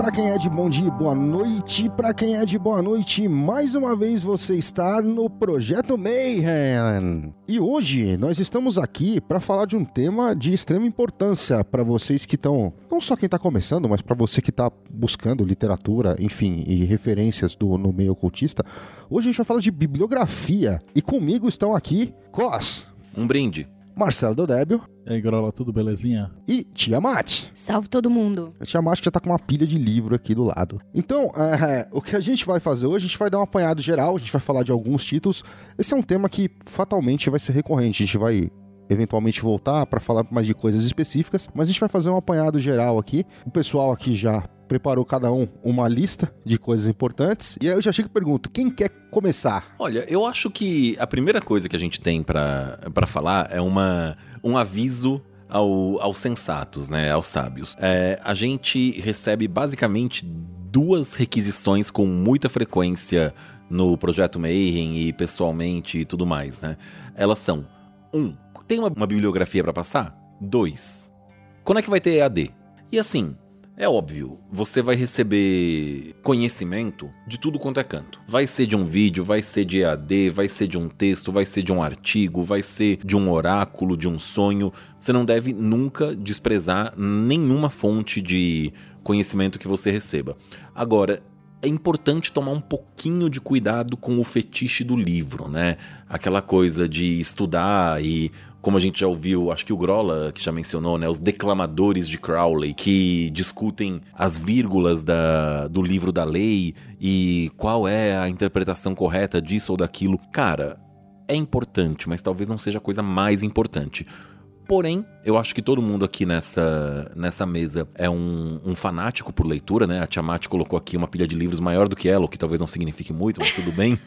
Para quem é de bom dia, boa noite para quem é de boa noite. Mais uma vez você está no Projeto Mayhem. E hoje nós estamos aqui para falar de um tema de extrema importância para vocês que estão, não só quem está começando, mas para você que está buscando literatura, enfim, e referências do no meio ocultista. Hoje a gente vai falar de bibliografia e comigo estão aqui Cos, Um brinde. Marcelo Dodébio E aí, Grola, tudo belezinha? e Tiamat. Salve todo mundo. A Tia Márcia já tá com uma pilha de livro aqui do lado. Então, é, o que a gente vai fazer hoje, a gente vai dar um apanhado geral, a gente vai falar de alguns títulos. Esse é um tema que fatalmente vai ser recorrente. A gente vai eventualmente voltar para falar mais de coisas específicas, mas a gente vai fazer um apanhado geral aqui. O pessoal aqui já preparou cada um uma lista de coisas importantes. E aí eu já chego e pergunto, quem quer começar? Olha, eu acho que a primeira coisa que a gente tem pra falar é uma, um aviso ao, aos sensatos, né? Aos sábios. É, a gente recebe basicamente duas requisições com muita frequência no projeto Mayhem e pessoalmente e tudo mais, né? Elas são: um, tem uma, uma bibliografia pra passar? Dois, quando é que vai ter EAD? E assim, é óbvio, você vai receber conhecimento de tudo quanto é canto. Vai ser de um vídeo, vai ser de EAD, vai ser de um texto, vai ser de um artigo, vai ser de um oráculo, de um sonho. Você não deve nunca desprezar nenhuma fonte de conhecimento que você receba. Agora, é importante tomar um pouquinho de cuidado com o fetiche do livro, né? Aquela coisa de estudar e, como a gente já ouviu, acho que o Grola, que já mencionou, né? Os declamadores de Crowley, que discutem as vírgulas da, do livro da lei e qual é a interpretação correta disso ou daquilo. Cara, é importante, mas talvez não seja a coisa mais importante. Porém, eu acho que todo mundo aqui nessa, nessa mesa é um, um fanático por leitura, né? A Tiamat colocou aqui uma pilha de livros maior do que ela, o que talvez não signifique muito, mas tudo bem.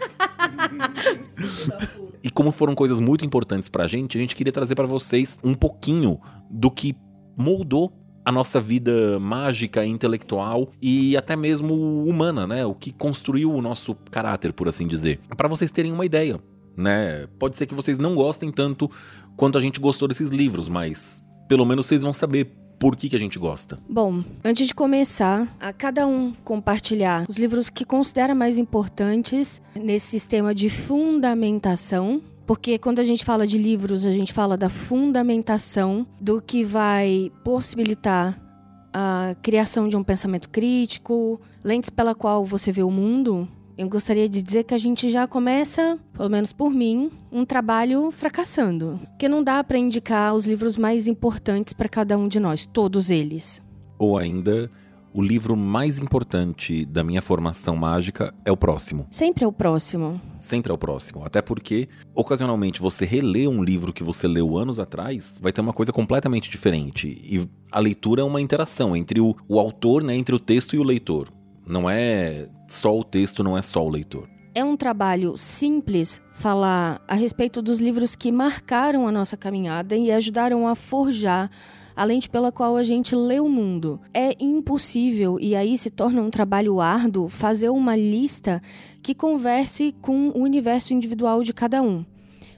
e como foram coisas muito importantes pra gente, a gente queria trazer pra vocês um pouquinho do que moldou a nossa vida mágica, intelectual e até mesmo humana, né? O que construiu o nosso caráter, por assim dizer. Pra vocês terem uma ideia, né? Pode ser que vocês não gostem tanto quanto a gente gostou desses livros, mas pelo menos vocês vão saber por que, que a gente gosta. Bom, antes de começar, a cada um compartilhar os livros que considera mais importantes nesse sistema de fundamentação. Porque quando a gente fala de livros, a gente fala da fundamentação do que vai possibilitar a criação de um pensamento crítico, lentes pela qual você vê o mundo. Eu gostaria de dizer que a gente já começa, pelo menos por mim, um trabalho fracassando. Porque não dá para indicar os livros mais importantes para cada um de nós, todos eles. Ou ainda, o livro mais importante da minha formação mágica é o próximo. Sempre é o próximo. Sempre é o próximo. Até porque, ocasionalmente, você relê um livro que você leu anos atrás, vai ter uma coisa completamente diferente. E a leitura é uma interação entre o, o autor, né, entre o texto e o leitor. Não é só o texto, não é só o leitor. É um trabalho simples falar a respeito dos livros que marcaram a nossa caminhada e ajudaram a forjar a lente pela qual a gente lê o mundo. É impossível, e aí se torna um trabalho árduo, fazer uma lista que converse com o universo individual de cada um.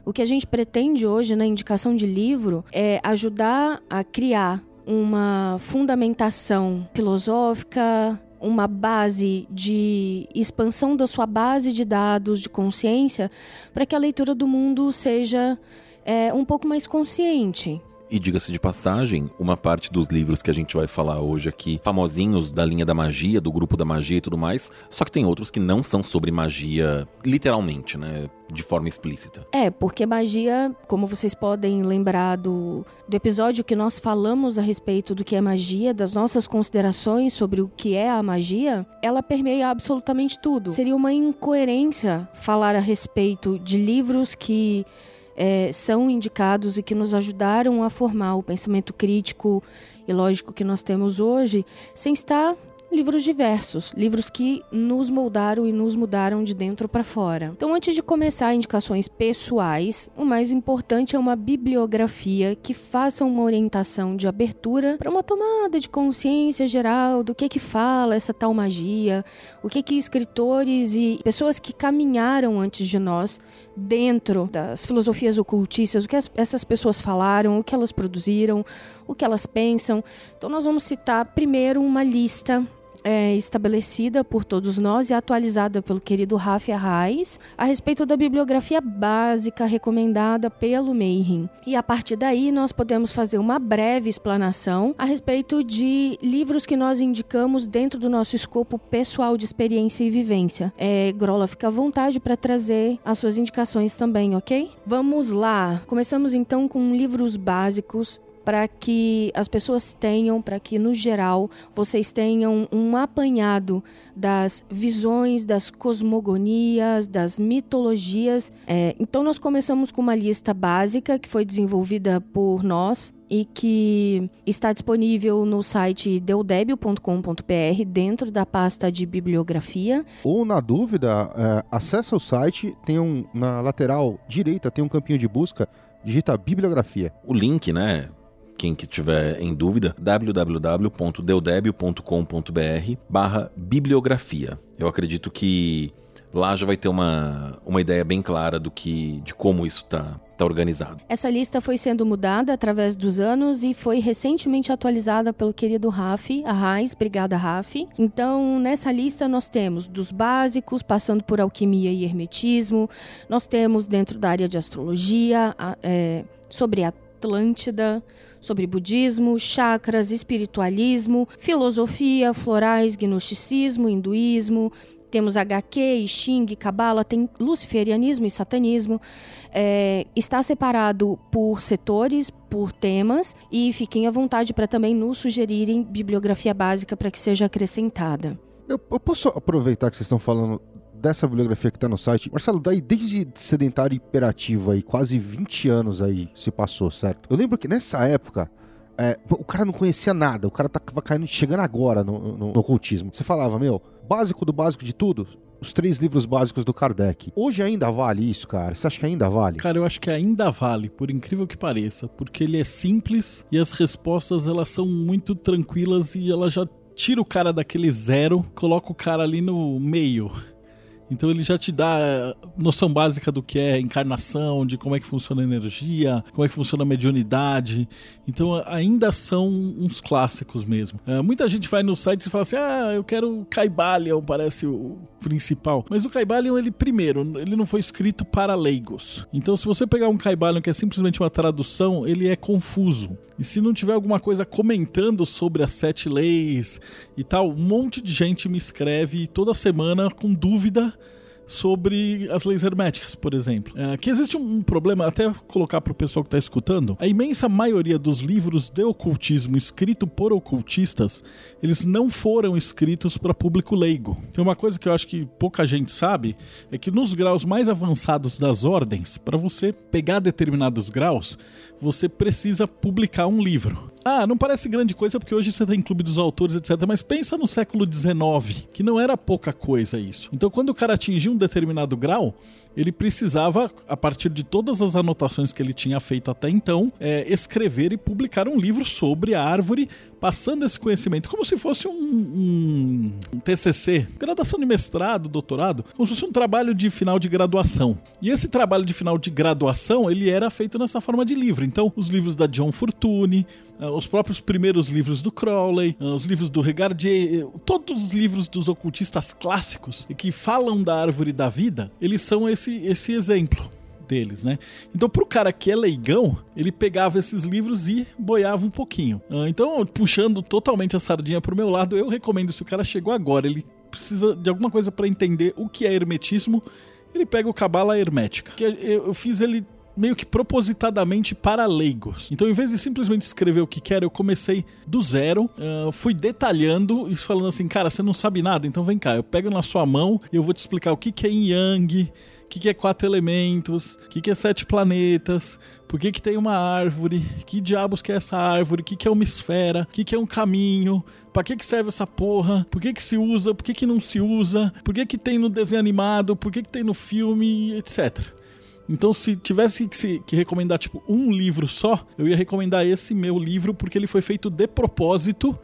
O que a gente pretende hoje na indicação de livro é ajudar a criar uma fundamentação filosófica, uma base de expansão da sua base de dados de consciência para que a leitura do mundo seja é, um pouco mais consciente. E diga-se de passagem, uma parte dos livros que a gente vai falar hoje aqui, famosinhos da linha da magia, do grupo da magia e tudo mais, só que tem outros que não são sobre magia, literalmente, né? De forma explícita. É, porque magia, como vocês podem lembrar do, do episódio que nós falamos a respeito do que é magia, das nossas considerações sobre o que é a magia, ela permeia absolutamente tudo. Seria uma incoerência falar a respeito de livros que é, são indicados e que nos ajudaram a formar o pensamento crítico e lógico que nós temos hoje, sem estar livros diversos, livros que nos moldaram e nos mudaram de dentro para fora. Então, antes de começar indicações pessoais, o mais importante é uma bibliografia que faça uma orientação de abertura para uma tomada de consciência geral do que que fala essa tal magia, o que que escritores e pessoas que caminharam antes de nós dentro das filosofias ocultistas, o que as, essas pessoas falaram, o que elas produziram, o que elas pensam. Então, nós vamos citar primeiro uma lista é, estabelecida por todos nós e atualizada pelo querido Rafi Arraes a respeito da bibliografia básica recomendada pelo Mayhem. E a partir daí nós podemos fazer uma breve explanação a respeito de livros que nós indicamos dentro do nosso escopo pessoal de experiência e vivência. É, Grola, fica à vontade para trazer as suas indicações também, ok? Vamos lá! Começamos então com livros básicos para que as pessoas tenham, para que no geral vocês tenham um apanhado das visões, das cosmogonias, das mitologias. É, então nós começamos com uma lista básica que foi desenvolvida por nós e que está disponível no site deudebio.com.br dentro da pasta de bibliografia. Ou na dúvida, é, acessa o site, tem um na lateral direita tem um campinho de busca, digita bibliografia. O link, né? Quem que tiver em dúvida, www.deudebio.com.br barra bibliografia. Eu acredito que lá já vai ter uma, uma ideia bem clara do que de como isso está tá organizado. Essa lista foi sendo mudada através dos anos e foi recentemente atualizada pelo querido Rafi, a Raiz, Brigada Rafi. Então, nessa lista nós temos dos básicos, passando por alquimia e hermetismo, nós temos dentro da área de astrologia, é, sobre Atlântida, sobre budismo, chakras, espiritualismo, filosofia, florais, gnosticismo, hinduísmo. Temos HQ, Xing, Cabala, tem luciferianismo e satanismo. É, está separado por setores, por temas, e fiquem à vontade para também nos sugerirem bibliografia básica para que seja acrescentada. Eu, eu, posso aproveitar que vocês estão falando dessa bibliografia que está no site, Marcelo, daí desde sedentário imperativo aí, quase 20 anos aí se passou, certo? Eu lembro que nessa época, é, o cara não conhecia nada, o cara tava caindo, chegando agora no, no, no ocultismo. Você falava, meu, básico do básico de tudo, os três livros básicos do Kardec. Hoje ainda vale isso, cara? Você acha que ainda vale? Cara, eu acho que ainda vale, por incrível que pareça, porque ele é simples e as respostas elas são muito tranquilas e ela já tira o cara daquele zero, coloca o cara ali no meio. Então ele já te dá eh, noção básica do que é encarnação, de como é que funciona a energia, como é que funciona a mediunidade. Então ainda são uns clássicos mesmo. É, muita gente vai no site e fala assim: ah, eu quero Caibalion, parece o principal. Mas o Caibalion, ele primeiro, ele não foi escrito para leigos. Então se você pegar um Caibalion que é simplesmente uma tradução, ele é confuso. E se não tiver alguma coisa comentando sobre as sete leis e tal, um monte de gente me escreve toda semana com dúvida sobre as leis herméticas, por exemplo. É, que existe um problema, até colocar para o pessoal que está escutando, a imensa maioria dos livros de ocultismo escrito por ocultistas, eles não foram escritos para público leigo. Tem uma coisa que eu acho que pouca gente sabe, é que nos graus mais avançados das ordens, para você pegar determinados graus, você precisa publicar um livro. Ah, não parece grande coisa porque hoje você tem clube dos autores, etc. Mas pensa no século XIX, que não era pouca coisa isso. Então, quando o cara atingia um determinado grau, ele precisava, a partir de todas as anotações que ele tinha feito até então, é, escrever e publicar um livro sobre a árvore, passando esse conhecimento, como se fosse um, um, um TCC, graduação de mestrado, doutorado, como se fosse um trabalho de final de graduação. E esse trabalho de final de graduação, ele era feito nessa forma de livro. Então, os livros da John Fortune, ah, os próprios primeiros livros do Crowley, ah, os livros do Regardier, eh, todos os livros dos ocultistas clássicos e que falam da árvore da vida, eles são esse esse, esse exemplo deles, né? Então, pro cara que é leigão, ele pegava esses livros e boiava um pouquinho. Ah, então, puxando totalmente a sardinha pro meu lado, eu recomendo se o cara chegou agora, ele precisa de alguma coisa para entender o que é hermetismo, ele pega o Cabala Hermética. Que eu fiz ele meio que propositadamente para leigos. Então, em vez de simplesmente escrever o que quero, eu comecei do zero, uh, fui detalhando e falando assim, cara, você não sabe nada, então vem cá, eu pego na sua mão e eu vou te explicar o que, que é yang, que, que é quatro elementos, o que, que é sete planetas, por que, que tem uma árvore, que diabos que é essa árvore, o que, que é uma esfera, o que, que é um caminho, pra que, que serve essa porra, por que, que se usa, por que, que não se usa, por que, que tem no desenho animado, por que, que tem no filme, etc. Então, se tivesse que, que recomendar, tipo, um livro só, eu ia recomendar esse meu livro, porque ele foi feito de propósito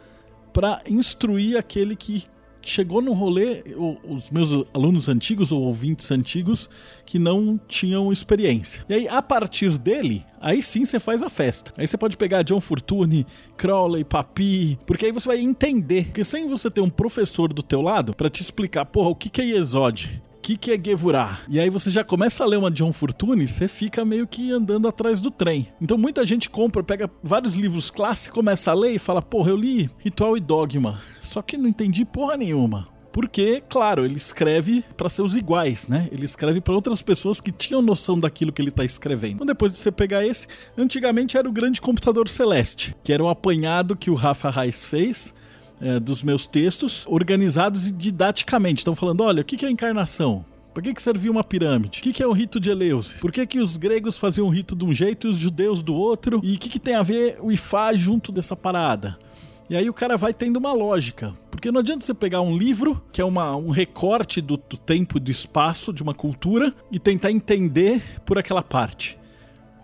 para instruir aquele que chegou no rolê, os meus alunos antigos ou ouvintes antigos que não tinham experiência. E aí, a partir dele, aí sim você faz a festa. Aí você pode pegar John Fortune, Crowley, Papi, porque aí você vai entender. Porque sem você ter um professor do teu lado para te explicar, porra, o que, que é Yesod? Que, que é Gevurah? E aí você já começa a ler uma John Fortune, você fica meio que andando atrás do trem. Então muita gente compra, pega vários livros clássicos, começa a ler e fala, porra, eu li Ritual e Dogma, só que não entendi porra nenhuma. Porque, claro, ele escreve para seus iguais, né? Ele escreve para outras pessoas que tinham noção daquilo que ele tá escrevendo. Então, depois de você pegar esse, antigamente era o grande computador celeste, que era um apanhado que o Rafa Reis fez é, dos meus textos, organizados didaticamente. Estão falando, olha, o que é encarnação? Por que, que servia uma pirâmide? O que, que é o rito de Eleusis? Por que, que os gregos faziam o rito de um jeito e os judeus do outro? E o que, que tem a ver o Ifá junto dessa parada? E aí o cara vai tendo uma lógica. Porque não adianta você pegar um livro, que é uma, um recorte do, do tempo e do espaço de uma cultura, e tentar entender por aquela parte.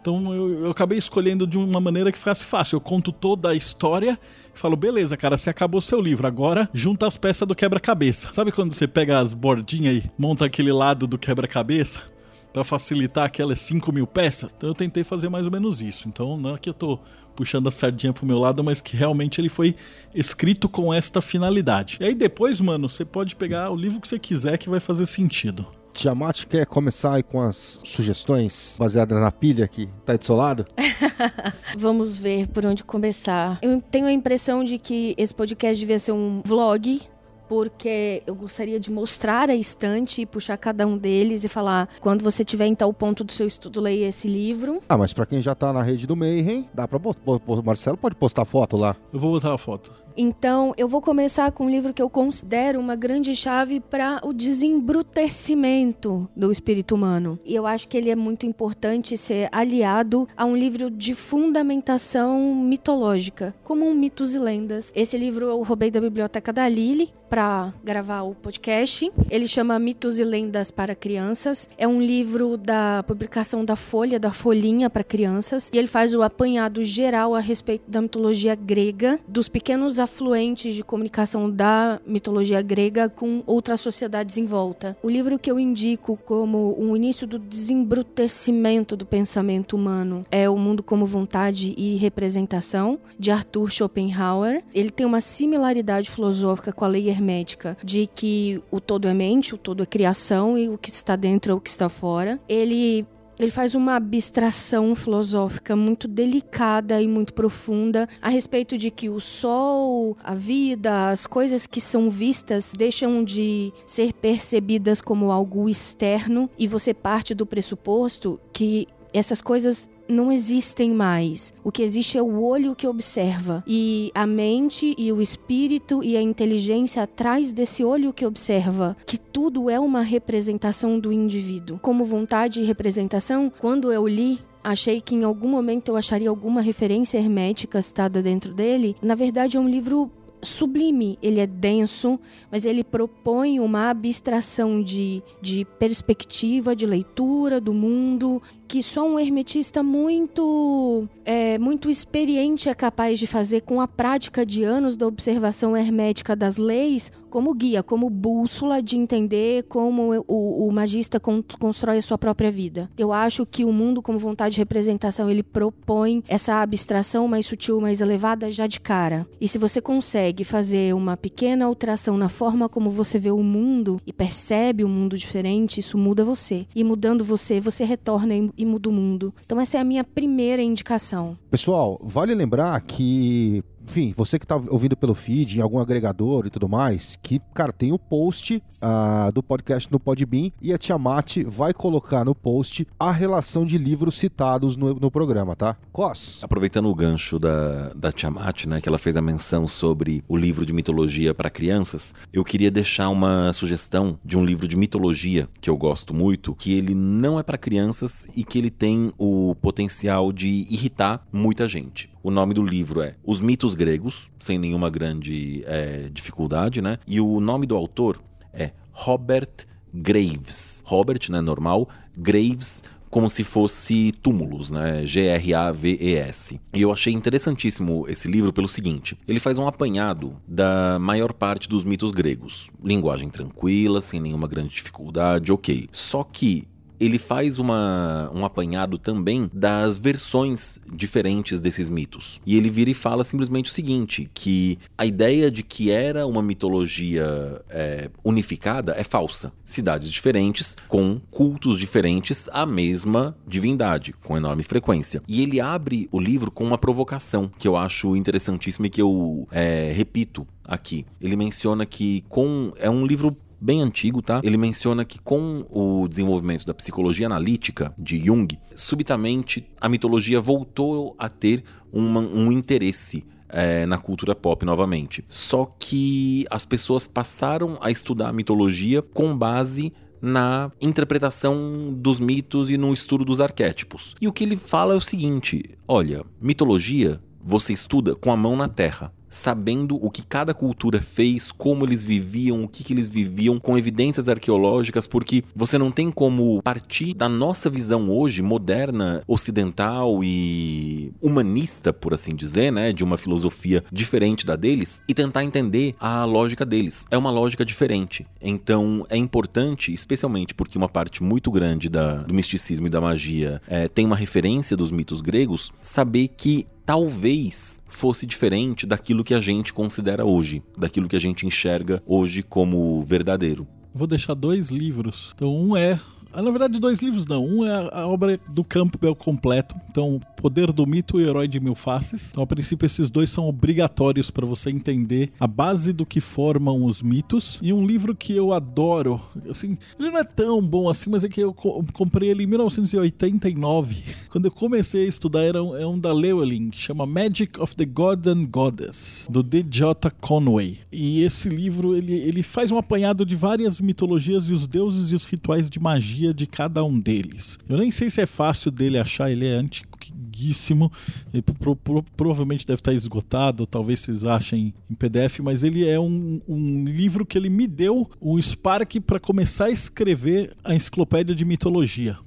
Então eu, eu, acabei escolhendo de uma maneira que ficasse fácil. Eu conto toda a história e falo, beleza, cara, você acabou seu livro. Agora junta as peças do quebra-cabeça. Sabe quando você pega as bordinhas e monta aquele lado do quebra-cabeça? para facilitar aquelas 5 mil peças. Então eu tentei fazer mais ou menos isso. Então não é que eu tô puxando a sardinha pro meu lado, mas que realmente ele foi escrito com esta finalidade. E aí depois, mano, você pode pegar o livro que você quiser que vai fazer sentido. Tiamat quer começar aí com as sugestões baseadas na pilha que tá aí do seu lado? Vamos ver por onde começar. Eu tenho a impressão de que esse podcast devia ser um vlog porque eu gostaria de mostrar a estante e puxar cada um deles e falar: quando você tiver em tal ponto do seu estudo, leia esse livro. Ah, mas para quem já tá na rede do Mayhem, dá pra. O Marcelo pode postar foto lá. Eu vou botar a foto. Então, eu vou começar com um livro que eu considero uma grande chave para o desembrutecimento do espírito humano. E eu acho que ele é muito importante ser aliado a um livro de fundamentação mitológica, como um Mitos e Lendas. Esse livro eu roubei da biblioteca da Lili para gravar o podcast. Ele chama Mitos e Lendas para Crianças. É um livro da publicação da Folha, da Folhinha para crianças, e ele faz o apanhado geral a respeito da mitologia grega, dos pequenos afluentes de comunicação da mitologia grega com outras sociedades em volta. O livro que eu indico como um início do desembrutecimento do pensamento humano é O Mundo como Vontade e Representação, de Arthur Schopenhauer. Ele tem uma similaridade filosófica com a lei hermética de que o todo é mente, o todo é criação e o que está dentro é o que está fora. Ele ele faz uma abstração filosófica muito delicada e muito profunda a respeito de que o sol, a vida, as coisas que são vistas deixam de ser percebidas como algo externo. E você parte do pressuposto que essas coisas não existem mais. O que existe é o olho que observa. E a mente e o espírito e a inteligência atrás desse olho que observa, que tudo é uma representação do indivíduo. Como vontade e representação, quando eu li achei que em algum momento eu acharia alguma referência hermética citada dentro dele. Na verdade, é um livro sublime, ele é denso, mas ele propõe uma abstração de, de perspectiva, de leitura do mundo, que só um hermetista muito é, muito experiente é capaz de fazer com a prática de anos da observação hermética das leis como guia, como bússola de entender como o, o magista con constrói a sua própria vida. Eu acho que o mundo como vontade de representação ele propõe essa abstração mais sutil, mais elevada já de cara. E se você consegue fazer uma pequena alteração na forma como você vê o mundo e percebe o um mundo diferente, isso muda você. E mudando você, você retorna e muda o mundo. Então essa é a minha primeira indicação. Pessoal, vale lembrar que enfim, você que tá ouvindo pelo feed, em algum agregador e tudo mais, que, cara, tem o post uh, do podcast no Podbean e a Tiamat vai colocar no post a relação de livros citados no, no programa, tá? Cos. Aproveitando o gancho da, da Tiamat, né, que ela fez a menção sobre o livro de mitologia para crianças, eu queria deixar uma sugestão de um livro de mitologia que eu gosto muito, que ele não é para crianças e que ele tem o potencial de irritar muita gente. O nome do livro é Os Mitos Gregos, sem nenhuma grande é, dificuldade, né? E o nome do autor é Robert Graves. Robert, né, normal, Graves como se fosse túmulos, né? G-R-A-V-E-S. E eu achei interessantíssimo esse livro pelo seguinte: ele faz um apanhado da maior parte dos mitos gregos. Linguagem tranquila, sem nenhuma grande dificuldade, ok. Só que ele faz uma, um apanhado também das versões diferentes desses mitos. E ele vira e fala simplesmente o seguinte: que a ideia de que era uma mitologia é, unificada é falsa. Cidades diferentes, com cultos diferentes, a mesma divindade, com enorme frequência. E ele abre o livro com uma provocação que eu acho interessantíssima e que eu é, repito aqui. Ele menciona que com é um livro bem antigo, tá? Ele menciona que com o desenvolvimento da psicologia analítica de Jung, subitamente a mitologia voltou a ter uma, um interesse é, na cultura pop novamente. Só que as pessoas passaram a estudar a mitologia com base na interpretação dos mitos e no estudo dos arquétipos. E o que ele fala é o seguinte: olha, mitologia você estuda com a mão na terra sabendo o que cada cultura fez, como eles viviam, o que, que eles viviam, com evidências arqueológicas, porque você não tem como partir da nossa visão hoje, moderna, ocidental e humanista, por assim dizer, né, de uma filosofia diferente da deles, e tentar entender a lógica deles. É uma lógica diferente. Então é importante, especialmente porque uma parte muito grande da, do misticismo e da magia é, tem uma referência dos mitos gregos, saber que talvez fosse diferente daquilo que a gente considera hoje, daquilo que a gente enxerga hoje como verdadeiro. Vou deixar dois livros. Então, um é na verdade, dois livros não. Um é a obra do Campbell completo. Então, Poder do Mito e Herói de Mil Faces. Então, a princípio, esses dois são obrigatórios para você entender a base do que formam os mitos. E um livro que eu adoro, assim, ele não é tão bom assim, mas é que eu comprei ele em 1989. Quando eu comecei a estudar, era um, é um da Llewellyn, que chama Magic of the God and Goddess, do D.J. Conway. E esse livro, ele, ele faz um apanhado de várias mitologias e os deuses e os rituais de magia de cada um deles. Eu nem sei se é fácil dele achar, ele é antiguíssimo, ele pro, pro, provavelmente deve estar esgotado, talvez vocês achem em PDF, mas ele é um, um livro que ele me deu um spark para começar a escrever a enciclopédia de mitologia.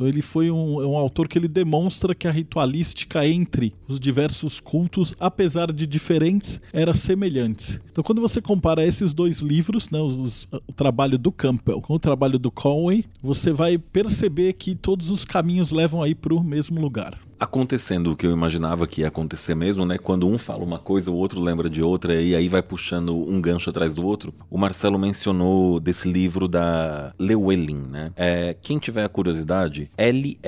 Então ele foi um, é um autor que ele demonstra que a ritualística entre os diversos cultos, apesar de diferentes, era semelhante. Então quando você compara esses dois livros, né, os, o trabalho do Campbell com o trabalho do Conway, você vai perceber que todos os caminhos levam aí para o mesmo lugar acontecendo o que eu imaginava que ia acontecer mesmo, né? Quando um fala uma coisa, o outro lembra de outra e aí vai puxando um gancho atrás do outro. O Marcelo mencionou desse livro da Llewellyn, né? É, quem tiver a curiosidade, L-L-E-W-E-L-L-Y-N.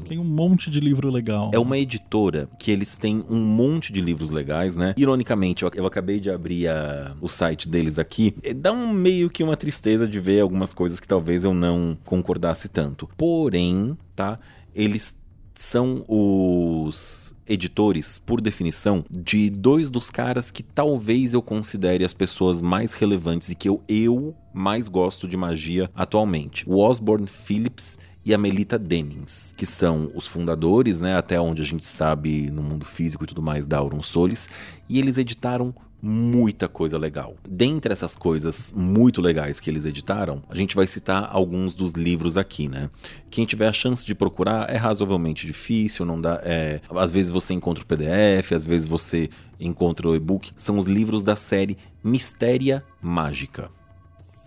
Tem um monte de livro legal. É uma editora que eles têm um monte de livros legais, né? Ironicamente, eu, eu acabei de abrir a, o site deles aqui. Dá um meio que uma tristeza de ver algumas coisas que talvez eu não concordasse tanto. Por Porém, tá? Eles são os editores, por definição, de dois dos caras que talvez eu considere as pessoas mais relevantes e que eu, eu mais gosto de magia atualmente. O Osborne Phillips e a Melita que são os fundadores, né, até onde a gente sabe no mundo físico e tudo mais da Auron Solis, e eles editaram muita coisa legal. Dentre essas coisas muito legais que eles editaram, a gente vai citar alguns dos livros aqui, né? Quem tiver a chance de procurar é razoavelmente difícil, não dá. É, às vezes você encontra o PDF, às vezes você encontra o e-book. São os livros da série Mistéria Mágica,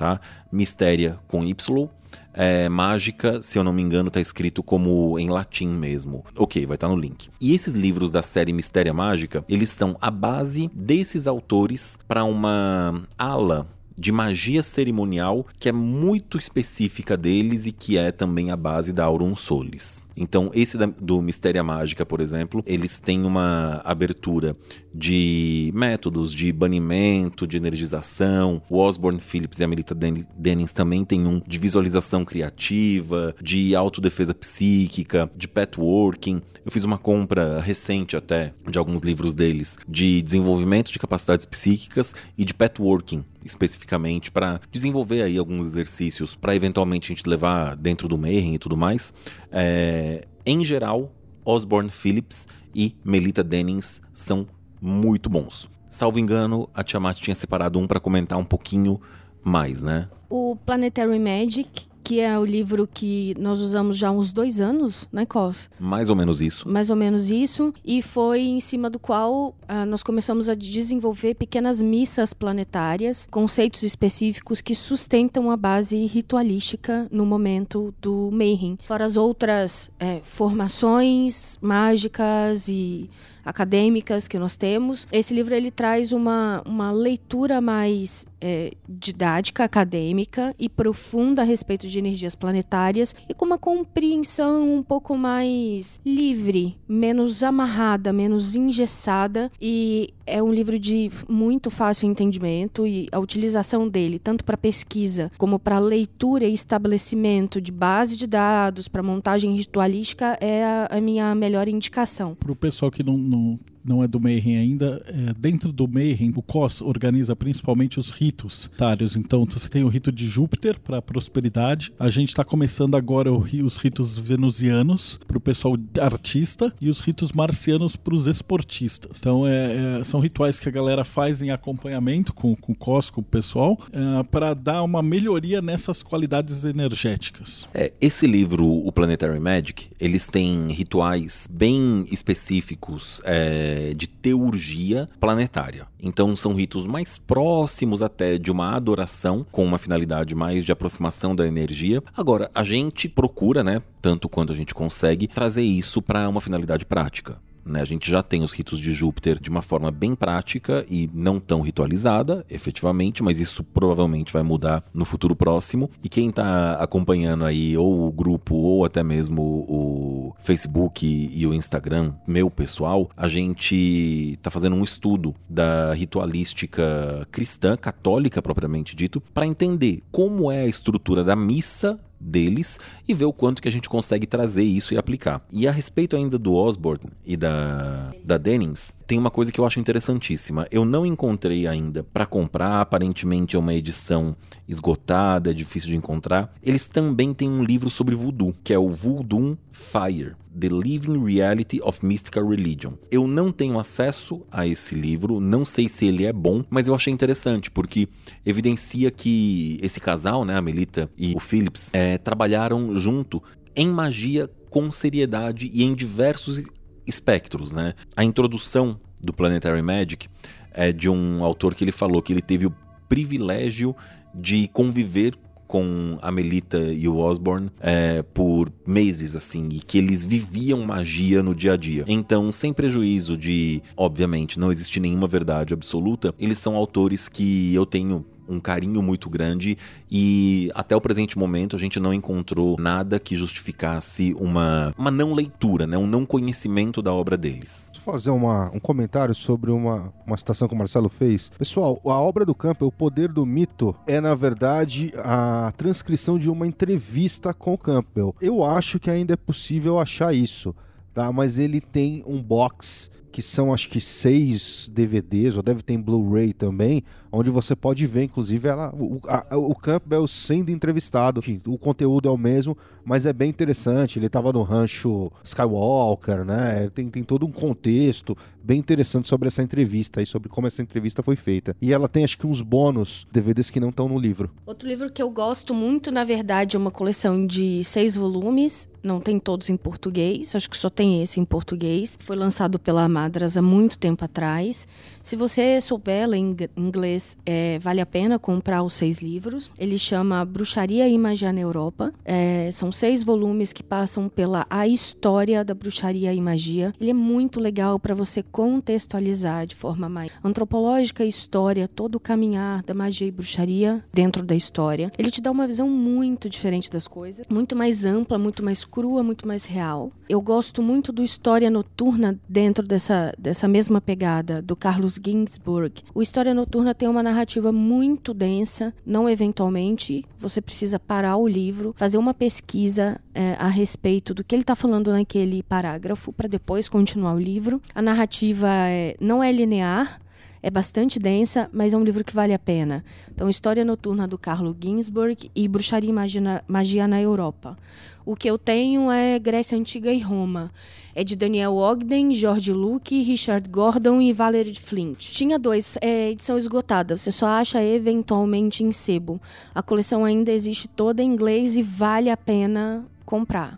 tá? Mistéria com Y é, mágica, se eu não me engano, tá escrito como em latim mesmo. Ok, vai estar tá no link. E esses livros da série Mistéria Mágica, eles são a base desses autores para uma ala de magia cerimonial que é muito específica deles e que é também a base da Aurum Solis. Então, esse da, do Mistéria Mágica, por exemplo, eles têm uma abertura de métodos de banimento, de energização. O Osborne Phillips e a Melita Dennings também têm um de visualização criativa, de autodefesa psíquica, de petworking. Eu fiz uma compra recente até de alguns livros deles de desenvolvimento de capacidades psíquicas e de petworking especificamente para desenvolver aí alguns exercícios para eventualmente a gente levar dentro do Mayhem e tudo mais. É, em geral, Osborne Phillips e Melita Dennings são muito bons. Salvo engano, a Tiamat tinha separado um para comentar um pouquinho mais, né? O Planetary Magic que é o livro que nós usamos já há uns dois anos, né, Cos? Mais ou menos isso. Mais ou menos isso. E foi em cima do qual ah, nós começamos a desenvolver pequenas missas planetárias, conceitos específicos que sustentam a base ritualística no momento do Mayhem. Fora as outras é, formações mágicas e acadêmicas que nós temos. Esse livro ele traz uma, uma leitura mais é, didática, acadêmica e profunda a respeito de energias planetárias e com uma compreensão um pouco mais livre, menos amarrada, menos engessada e é um livro de muito fácil entendimento e a utilização dele, tanto para pesquisa como para leitura e estabelecimento de base de dados, para montagem ritualística, é a, a minha melhor indicação. Para o pessoal que não, não não é do Mayhem ainda, é, dentro do Mayhem, o COS organiza principalmente os ritos tários. Então, você tem o rito de Júpiter para prosperidade. A gente está começando agora o, os ritos venusianos para o pessoal artista e os ritos marcianos para os esportistas. Então, é, é, são rituais que a galera faz em acompanhamento com, com o COS, com o pessoal, é, para dar uma melhoria nessas qualidades energéticas. É, esse livro, o Planetary Magic, eles têm rituais bem específicos. É, é, de teurgia planetária. Então são ritos mais próximos até de uma adoração, com uma finalidade mais de aproximação da energia. Agora, a gente procura, né, tanto quanto a gente consegue, trazer isso para uma finalidade prática. Né? A gente já tem os ritos de Júpiter de uma forma bem prática e não tão ritualizada, efetivamente, mas isso provavelmente vai mudar no futuro próximo. E quem está acompanhando aí, ou o grupo, ou até mesmo o Facebook e o Instagram, meu pessoal, a gente está fazendo um estudo da ritualística cristã, católica propriamente dito, para entender como é a estrutura da missa deles e ver o quanto que a gente consegue trazer isso e aplicar. E a respeito ainda do Osborne e da, da Dennings, tem uma coisa que eu acho interessantíssima. Eu não encontrei ainda para comprar, aparentemente é uma edição esgotada, é difícil de encontrar. Eles também têm um livro sobre voodoo, que é o Voodoo Fire. The Living Reality of Mystical Religion. Eu não tenho acesso a esse livro, não sei se ele é bom, mas eu achei interessante porque evidencia que esse casal, né, a Melita e o Phillips, é, trabalharam junto em magia com seriedade e em diversos espectros, né? A introdução do Planetary Magic é de um autor que ele falou que ele teve o privilégio de conviver com a Melita e o Osborne é, por meses, assim, e que eles viviam magia no dia a dia. Então, sem prejuízo de, obviamente, não existe nenhuma verdade absoluta, eles são autores que eu tenho um carinho muito grande e até o presente momento a gente não encontrou nada que justificasse uma, uma não leitura, né? um não conhecimento da obra deles. Vou fazer uma, um comentário sobre uma, uma citação que o Marcelo fez. Pessoal, a obra do Campbell, O Poder do Mito, é na verdade a transcrição de uma entrevista com o Campbell. Eu acho que ainda é possível achar isso. Tá, mas ele tem um box que são acho que seis DVDs, ou deve ter em Blu-ray também, onde você pode ver, inclusive, ela, o, a, o Campbell sendo entrevistado. Enfim, o conteúdo é o mesmo, mas é bem interessante. Ele estava no rancho Skywalker, né? Tem, tem todo um contexto bem interessante sobre essa entrevista e sobre como essa entrevista foi feita. E ela tem, acho que, uns bônus DVDs que não estão no livro. Outro livro que eu gosto muito, na verdade, é uma coleção de seis volumes. Não tem todos em português, acho que só tem esse em português. Foi lançado pela Madras há muito tempo atrás. Se você souber ler inglês, é, vale a pena comprar os seis livros. Ele chama Bruxaria e Magia na Europa. É, são seis volumes que passam pela a história da bruxaria e magia. Ele é muito legal para você contextualizar de forma mais antropológica a história, todo o caminhar da magia e bruxaria dentro da história. Ele te dá uma visão muito diferente das coisas, muito mais ampla, muito mais crua, muito mais real. Eu gosto muito do História Noturna dentro dessa, dessa mesma pegada do Carlos Ginsburg. O História Noturna tem uma narrativa muito densa, não eventualmente você precisa parar o livro, fazer uma pesquisa é, a respeito do que ele está falando naquele parágrafo para depois continuar o livro. A narrativa é, não é linear, é bastante densa, mas é um livro que vale a pena. Então, História Noturna do Carlo Ginsburg e Bruxaria e Magia na, Magia na Europa. O que eu tenho é Grécia Antiga e Roma. É de Daniel Ogden, George Luke, Richard Gordon e Valerie Flint. Tinha dois, é edição esgotada. Você só acha eventualmente em sebo. A coleção ainda existe toda em inglês e vale a pena comprar.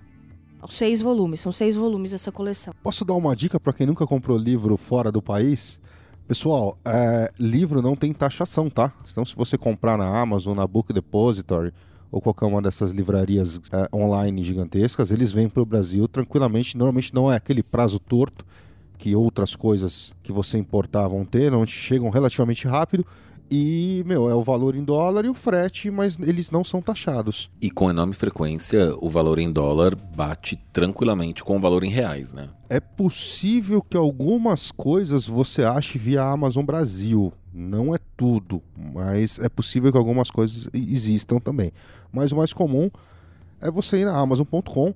Seis volumes, são seis volumes essa coleção. Posso dar uma dica para quem nunca comprou livro fora do país? Pessoal, é, livro não tem taxação, tá? Então, se você comprar na Amazon, na Book Depository ou qualquer uma dessas livrarias é, online gigantescas, eles vêm para o Brasil tranquilamente. Normalmente não é aquele prazo torto que outras coisas que você importar vão ter, não chegam relativamente rápido. E, meu, é o valor em dólar e o frete, mas eles não são taxados. E com enorme frequência, o valor em dólar bate tranquilamente com o valor em reais, né? É possível que algumas coisas você ache via Amazon Brasil. Não é tudo, mas é possível que algumas coisas existam também. Mas o mais comum é você ir na Amazon.com.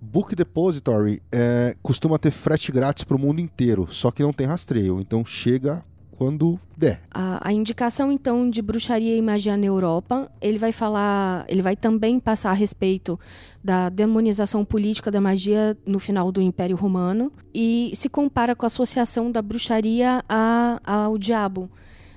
Book Depository é, costuma ter frete grátis para o mundo inteiro, só que não tem rastreio. Então chega quando der. A, a, indicação então de bruxaria e magia na Europa, ele vai falar, ele vai também passar a respeito da demonização política da magia no final do Império Romano e se compara com a associação da bruxaria a, ao diabo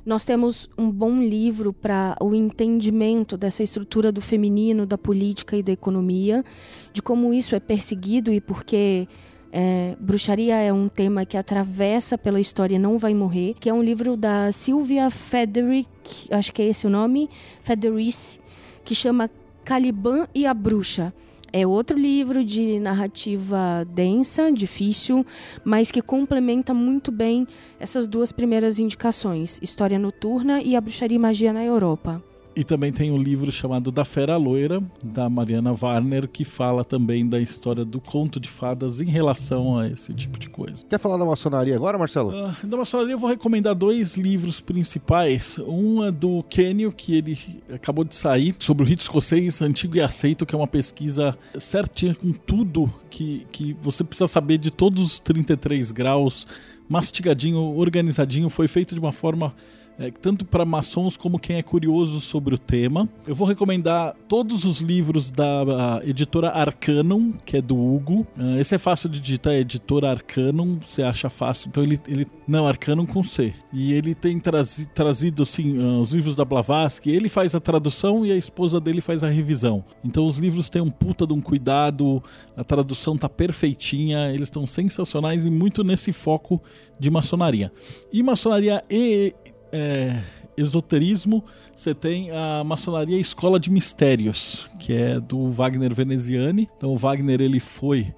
nós temos um bom livro para o entendimento dessa estrutura do feminino, da política e da economia, de como isso é perseguido e porque é, bruxaria é um tema que atravessa pela história não vai morrer, que é um livro da Sylvia Federic, acho que é esse o nome, Federici, que chama Caliban e a Bruxa. É outro livro de narrativa densa, difícil, mas que complementa muito bem essas duas primeiras indicações: História Noturna e A Bruxaria e Magia na Europa. E também tem um livro chamado Da Fera Loira, da Mariana Warner, que fala também da história do conto de fadas em relação a esse tipo de coisa. Quer falar da maçonaria agora, Marcelo? Uh, da maçonaria eu vou recomendar dois livros principais. Um é do Kenio, que ele acabou de sair, sobre o rito escocês antigo e aceito, que é uma pesquisa certinha com tudo que, que você precisa saber de todos os 33 graus, mastigadinho, organizadinho, foi feito de uma forma é, tanto para maçons como quem é curioso sobre o tema. Eu vou recomendar todos os livros da editora Arcanum, que é do Hugo. Uh, esse é fácil de digitar, é editora Arcanum, você acha fácil. Então ele, ele não, Arcanum com C. E ele tem trazi, trazido assim uh, os livros da Blavatsky, ele faz a tradução e a esposa dele faz a revisão. Então os livros têm um puta de um cuidado, a tradução tá perfeitinha, eles estão sensacionais e muito nesse foco de maçonaria. E maçonaria e é, esoterismo, você tem a maçonaria Escola de Mistérios, que é do Wagner Veneziani. Então o Wagner ele foi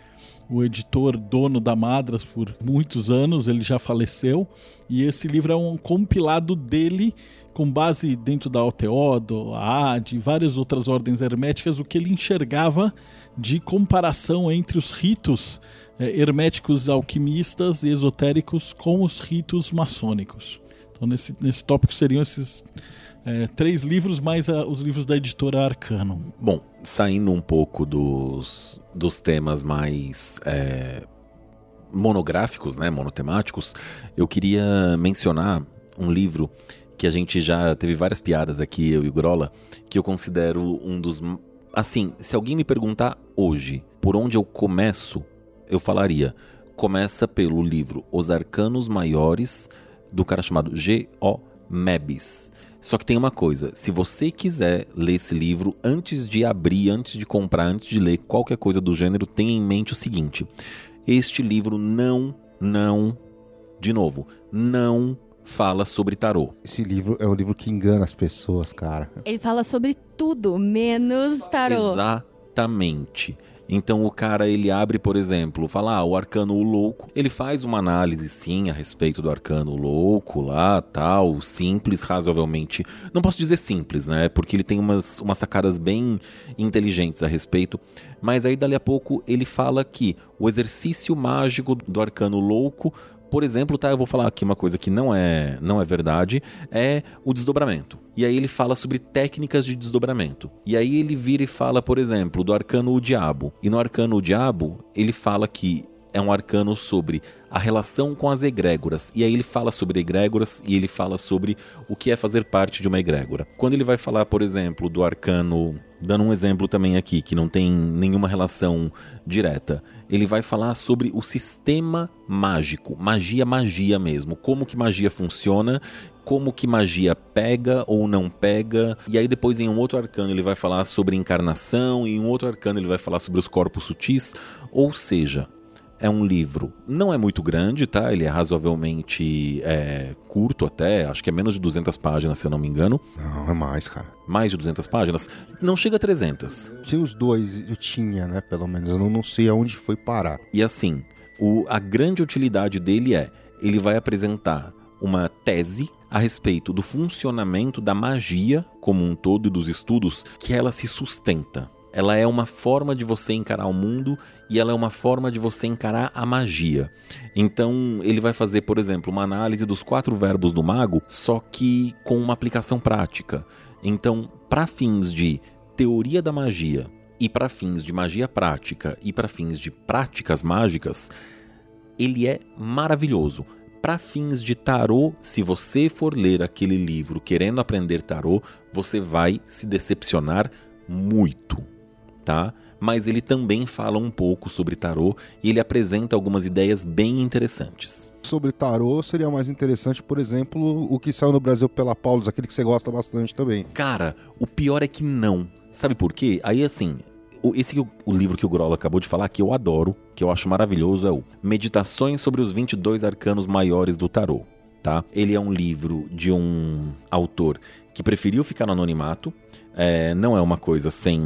o editor dono da Madras por muitos anos, ele já faleceu, e esse livro é um compilado dele com base dentro da OTO, do AAD e várias outras ordens herméticas, o que ele enxergava de comparação entre os ritos é, herméticos alquimistas e esotéricos com os ritos maçônicos. Então, nesse, nesse tópico seriam esses é, três livros, mais a, os livros da editora Arcano. Bom, saindo um pouco dos, dos temas mais é, monográficos, né, monotemáticos, eu queria mencionar um livro que a gente já teve várias piadas aqui, eu e o Grola, que eu considero um dos. Assim, se alguém me perguntar hoje por onde eu começo, eu falaria: começa pelo livro Os Arcanos Maiores do cara chamado G.O. Mebis. Só que tem uma coisa, se você quiser ler esse livro antes de abrir, antes de comprar, antes de ler qualquer coisa do gênero, tenha em mente o seguinte: este livro não, não, De novo, não fala sobre tarô. Esse livro é um livro que engana as pessoas, cara. Ele fala sobre tudo, menos tarô. Exatamente. Então o cara ele abre, por exemplo, fala ah, o arcano louco. Ele faz uma análise sim a respeito do arcano louco lá, tal, simples, razoavelmente. Não posso dizer simples, né? Porque ele tem umas, umas sacadas bem inteligentes a respeito. Mas aí dali a pouco ele fala que o exercício mágico do arcano louco por exemplo, tá, eu vou falar aqui uma coisa que não é, não é verdade, é o desdobramento. E aí ele fala sobre técnicas de desdobramento. E aí ele vira e fala, por exemplo, do arcano o diabo. E no arcano o diabo, ele fala que é um arcano sobre a relação com as egrégoras. E aí ele fala sobre egrégoras e ele fala sobre o que é fazer parte de uma egrégora. Quando ele vai falar, por exemplo, do arcano, dando um exemplo também aqui, que não tem nenhuma relação direta, ele vai falar sobre o sistema mágico, magia, magia mesmo, como que magia funciona como que magia pega ou não pega. E aí depois em um outro arcano ele vai falar sobre encarnação, e em um outro arcano ele vai falar sobre os corpos sutis. Ou seja, é um livro, não é muito grande, tá? Ele é razoavelmente é, curto até, acho que é menos de 200 páginas, se eu não me engano. Não, é mais, cara. Mais de 200 páginas? Não chega a 300. Tinha os dois, eu tinha, né, pelo menos. Eu não, não sei aonde foi parar. E assim, o, a grande utilidade dele é, ele vai apresentar uma tese a respeito do funcionamento da magia como um todo e dos estudos que ela se sustenta. Ela é uma forma de você encarar o mundo e ela é uma forma de você encarar a magia. Então, ele vai fazer, por exemplo, uma análise dos quatro verbos do mago, só que com uma aplicação prática. Então, para fins de teoria da magia e para fins de magia prática e para fins de práticas mágicas, ele é maravilhoso. Para fins de tarô, se você for ler aquele livro querendo aprender tarô, você vai se decepcionar muito tá? Mas ele também fala um pouco sobre tarô e ele apresenta algumas ideias bem interessantes. Sobre tarô seria mais interessante, por exemplo, o que saiu no Brasil pela Paulus, aquele que você gosta bastante também. Cara, o pior é que não. Sabe por quê? Aí assim, esse o livro que o Grola acabou de falar, que eu adoro, que eu acho maravilhoso, é o Meditações sobre os 22 Arcanos Maiores do Tarô. Tá? Ele é um livro de um autor que preferiu ficar no anonimato, é, não é uma coisa sem,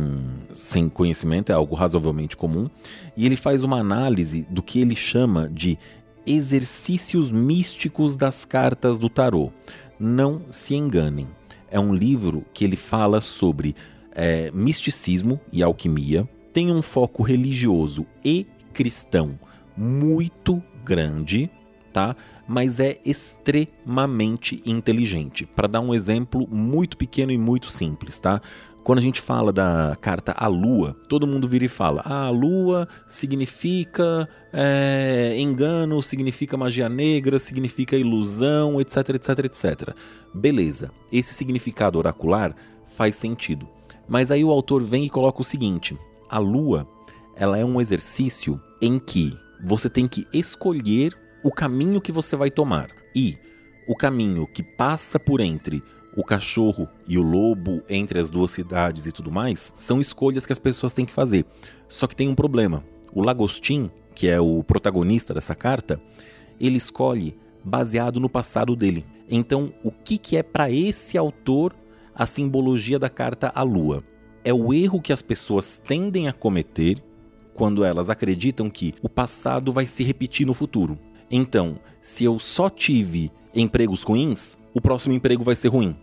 sem conhecimento, é algo razoavelmente comum. E ele faz uma análise do que ele chama de exercícios místicos das cartas do tarô. Não se enganem. É um livro que ele fala sobre é, misticismo e alquimia, tem um foco religioso e cristão muito grande, tá? Mas é extremamente inteligente. Para dar um exemplo muito pequeno e muito simples, tá? Quando a gente fala da carta A Lua, todo mundo vira e fala: ah, a Lua significa é, engano, significa magia negra, significa ilusão, etc, etc, etc. Beleza, esse significado oracular faz sentido. Mas aí o autor vem e coloca o seguinte: a Lua ela é um exercício em que você tem que escolher o caminho que você vai tomar. E o caminho que passa por entre o cachorro e o lobo, entre as duas cidades e tudo mais, são escolhas que as pessoas têm que fazer. Só que tem um problema. O Lagostin, que é o protagonista dessa carta, ele escolhe baseado no passado dele. Então, o que, que é para esse autor a simbologia da carta à lua? É o erro que as pessoas tendem a cometer quando elas acreditam que o passado vai se repetir no futuro. Então, se eu só tive empregos ruins, o próximo emprego vai ser ruim.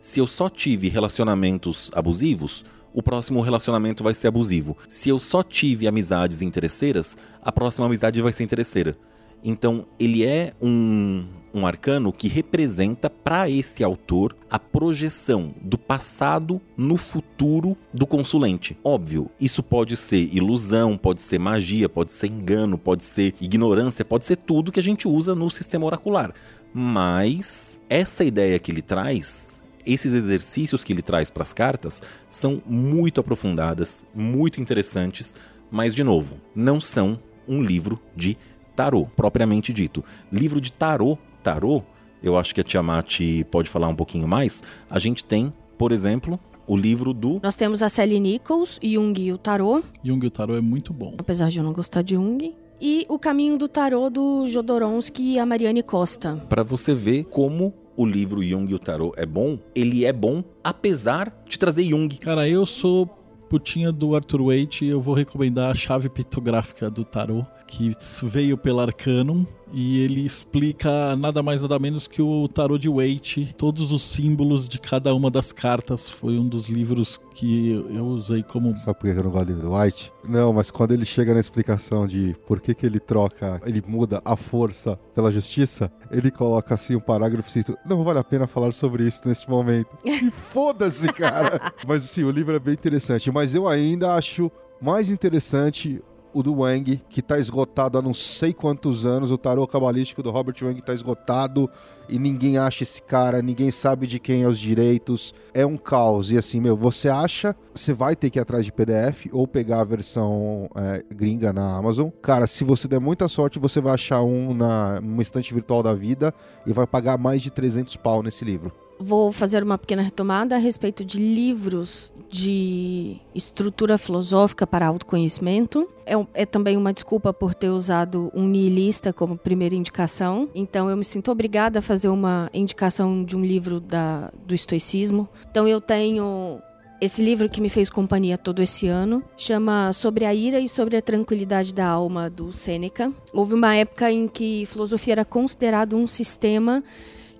Se eu só tive relacionamentos abusivos, o próximo relacionamento vai ser abusivo. Se eu só tive amizades interesseiras, a próxima amizade vai ser interesseira. Então, ele é um, um arcano que representa para esse autor a projeção do passado no futuro do consulente. Óbvio, isso pode ser ilusão, pode ser magia, pode ser engano, pode ser ignorância, pode ser tudo que a gente usa no sistema oracular. Mas essa ideia que ele traz esses exercícios que ele traz para as cartas são muito aprofundadas, muito interessantes, mas de novo, não são um livro de tarô, propriamente dito. Livro de tarô, tarô, eu acho que a Tiamat pode falar um pouquinho mais. A gente tem, por exemplo, o livro do. Nós temos a Sally Nichols, Jung e o Tarô. Jung e o Tarô é muito bom. Apesar de eu não gostar de Jung, e O Caminho do Tarô do Jodorowsky e a Mariane Costa. Para você ver como o livro Jung e o Tarô é bom, ele é bom apesar de trazer Jung. Cara, eu sou putinha do Arthur Waite e eu vou recomendar a chave pictográfica do tarô, que veio pela Arcanum e ele explica nada mais nada menos que o tarô de Waite, todos os símbolos de cada uma das cartas. Foi um dos livros que eu usei como. Sabe por que eu não gosto do livro do White? Não, mas quando ele chega na explicação de por que, que ele troca, ele muda a força pela justiça, ele coloca assim um parágrafo escrito: Não vale a pena falar sobre isso nesse momento. Foda-se, cara! mas sim, o livro é bem interessante, mas eu ainda acho mais interessante o do Wang, que tá esgotado há não sei quantos anos. O tarô cabalístico do Robert Wang tá esgotado e ninguém acha esse cara, ninguém sabe de quem é os direitos. É um caos. E assim, meu, você acha, você vai ter que ir atrás de PDF ou pegar a versão é, gringa na Amazon. Cara, se você der muita sorte, você vai achar um na uma estante virtual da vida e vai pagar mais de 300 pau nesse livro vou fazer uma pequena retomada a respeito de livros de estrutura filosófica para autoconhecimento. É, é, também uma desculpa por ter usado um nihilista como primeira indicação. Então eu me sinto obrigada a fazer uma indicação de um livro da, do estoicismo. Então eu tenho esse livro que me fez companhia todo esse ano chama Sobre a Ira e sobre a Tranquilidade da Alma, do Sêneca. Houve uma época em que filosofia era considerado um sistema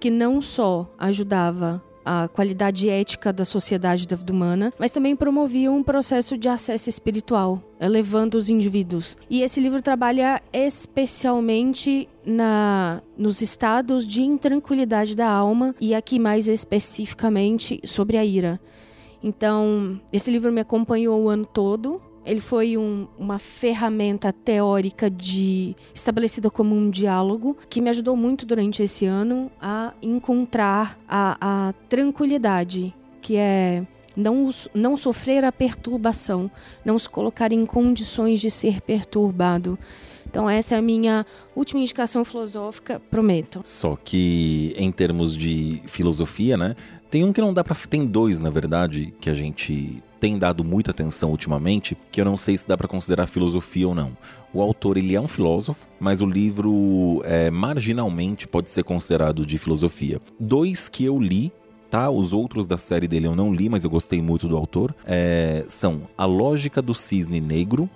que não só ajudava a qualidade ética da sociedade da vida humana, mas também promovia um processo de acesso espiritual, elevando os indivíduos. E esse livro trabalha especialmente na, nos estados de intranquilidade da alma e aqui mais especificamente sobre a ira. Então, esse livro me acompanhou o ano todo ele foi um, uma ferramenta teórica de estabelecida como um diálogo que me ajudou muito durante esse ano a encontrar a, a tranquilidade, que é não, não sofrer a perturbação, não se colocar em condições de ser perturbado. Então essa é a minha última indicação filosófica, prometo. Só que em termos de filosofia, né? Tem um que não dá para tem dois, na verdade, que a gente tem dado muita atenção ultimamente, que eu não sei se dá para considerar filosofia ou não. O autor ele é um filósofo, mas o livro é, marginalmente pode ser considerado de filosofia. Dois que eu li Tá? Os outros da série dele eu não li, mas eu gostei muito do autor. É, são A Lógica do Cisne Negro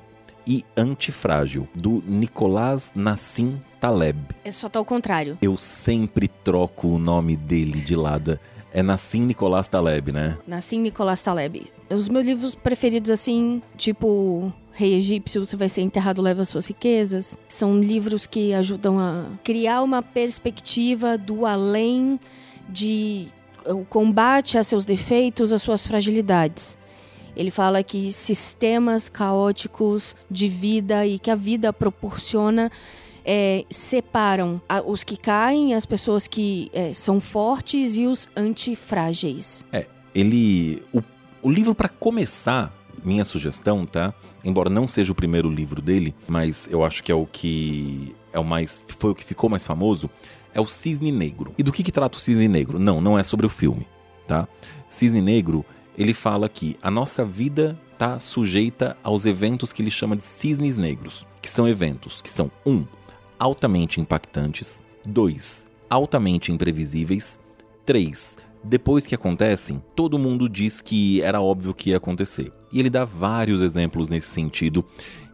e Antifrágil, do Nicolás Nassim Taleb. É só tá ao contrário. Eu sempre troco o nome dele de lado. É Nassim Nicolás Taleb, né? Nassim Nicolás Taleb. Os meus livros preferidos, assim, tipo Rei Egípcio, você vai ser enterrado, leva suas riquezas. São livros que ajudam a criar uma perspectiva do além de o combate a seus defeitos, às suas fragilidades. Ele fala que sistemas caóticos de vida e que a vida proporciona é, separam os que caem, as pessoas que é, são fortes e os antifrágeis. É, ele. O, o livro, para começar, minha sugestão, tá? Embora não seja o primeiro livro dele, mas eu acho que é o que é o mais foi o que ficou mais famoso, é o Cisne Negro. E do que, que trata o Cisne Negro? Não, não é sobre o filme, tá? Cisne Negro, ele fala que a nossa vida tá sujeita aos eventos que ele chama de cisnes negros, que são eventos que são um altamente impactantes. 2. Altamente imprevisíveis. 3. Depois que acontecem, todo mundo diz que era óbvio que ia acontecer. E ele dá vários exemplos nesse sentido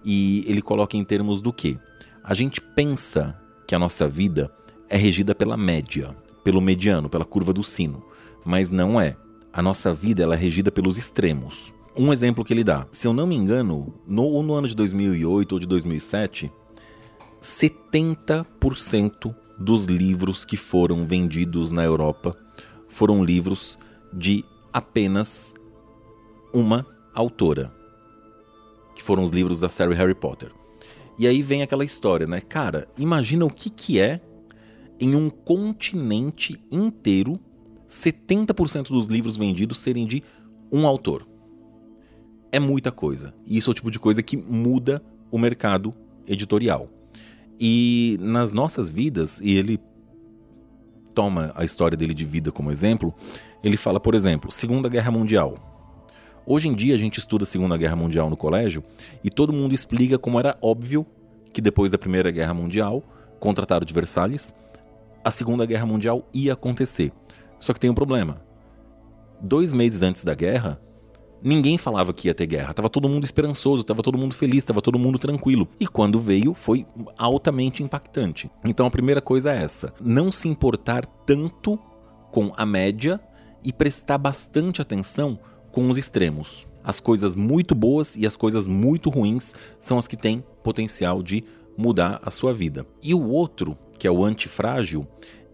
e ele coloca em termos do que? A gente pensa que a nossa vida é regida pela média, pelo mediano, pela curva do sino, mas não é. A nossa vida ela é regida pelos extremos. Um exemplo que ele dá, se eu não me engano, no, no ano de 2008 ou de 2007, 70% dos livros que foram vendidos na Europa foram livros de apenas uma autora, que foram os livros da série Harry Potter. E aí vem aquela história, né? Cara, imagina o que, que é em um continente inteiro 70% dos livros vendidos serem de um autor. É muita coisa. E isso é o tipo de coisa que muda o mercado editorial. E nas nossas vidas, e ele toma a história dele de vida como exemplo, ele fala, por exemplo, Segunda Guerra Mundial. Hoje em dia a gente estuda a Segunda Guerra Mundial no colégio e todo mundo explica como era óbvio que depois da Primeira Guerra Mundial, com o Tratado de Versalhes, a Segunda Guerra Mundial ia acontecer. Só que tem um problema. Dois meses antes da guerra, ninguém falava que ia ter guerra. Tava todo mundo esperançoso, tava todo mundo feliz, tava todo mundo tranquilo. E quando veio, foi altamente impactante. Então a primeira coisa é essa: não se importar tanto com a média e prestar bastante atenção com os extremos. As coisas muito boas e as coisas muito ruins são as que têm potencial de mudar a sua vida. E o outro, que é o antifrágil,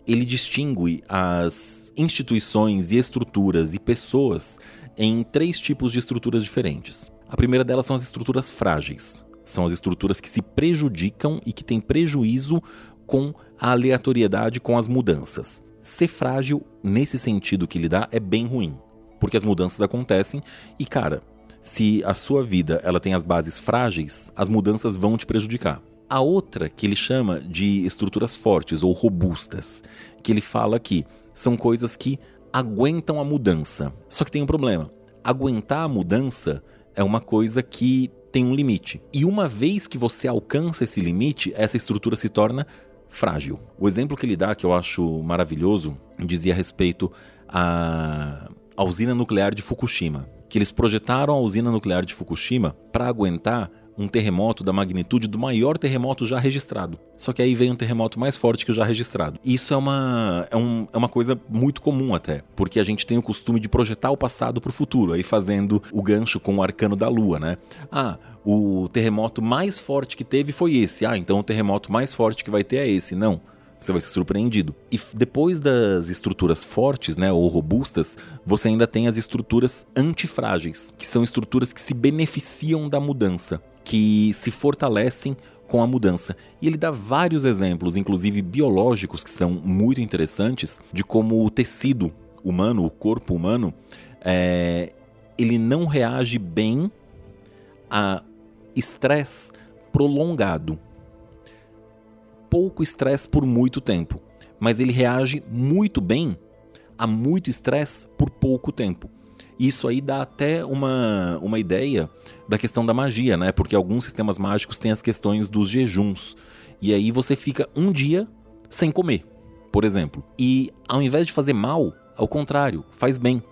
ele distingue as instituições e estruturas e pessoas em três tipos de estruturas diferentes. A primeira delas são as estruturas frágeis. São as estruturas que se prejudicam e que têm prejuízo com a aleatoriedade, com as mudanças. Ser frágil, nesse sentido que ele dá, é bem ruim. Porque as mudanças acontecem e, cara, se a sua vida ela tem as bases frágeis, as mudanças vão te prejudicar. A outra que ele chama de estruturas fortes ou robustas, que ele fala que são coisas que aguentam a mudança. Só que tem um problema. Aguentar a mudança é uma coisa que tem um limite. E uma vez que você alcança esse limite, essa estrutura se torna frágil. O exemplo que ele dá, que eu acho maravilhoso, dizia a respeito à usina nuclear de Fukushima. Que eles projetaram a usina nuclear de Fukushima para aguentar um terremoto da magnitude do maior terremoto já registrado. Só que aí vem um terremoto mais forte que o já registrado. Isso é uma, é, um, é uma coisa muito comum até, porque a gente tem o costume de projetar o passado para o futuro, aí fazendo o gancho com o arcano da lua, né? Ah, o terremoto mais forte que teve foi esse. Ah, então o terremoto mais forte que vai ter é esse. Não você vai ser surpreendido. E depois das estruturas fortes, né, ou robustas, você ainda tem as estruturas antifrágeis, que são estruturas que se beneficiam da mudança que se fortalecem com a mudança. E ele dá vários exemplos, inclusive biológicos, que são muito interessantes, de como o tecido humano, o corpo humano, é, ele não reage bem a estresse prolongado. Pouco estresse por muito tempo, mas ele reage muito bem a muito estresse por pouco tempo. Isso aí dá até uma, uma ideia da questão da magia, né? Porque alguns sistemas mágicos têm as questões dos jejuns. E aí você fica um dia sem comer, por exemplo. E ao invés de fazer mal, ao contrário, faz bem.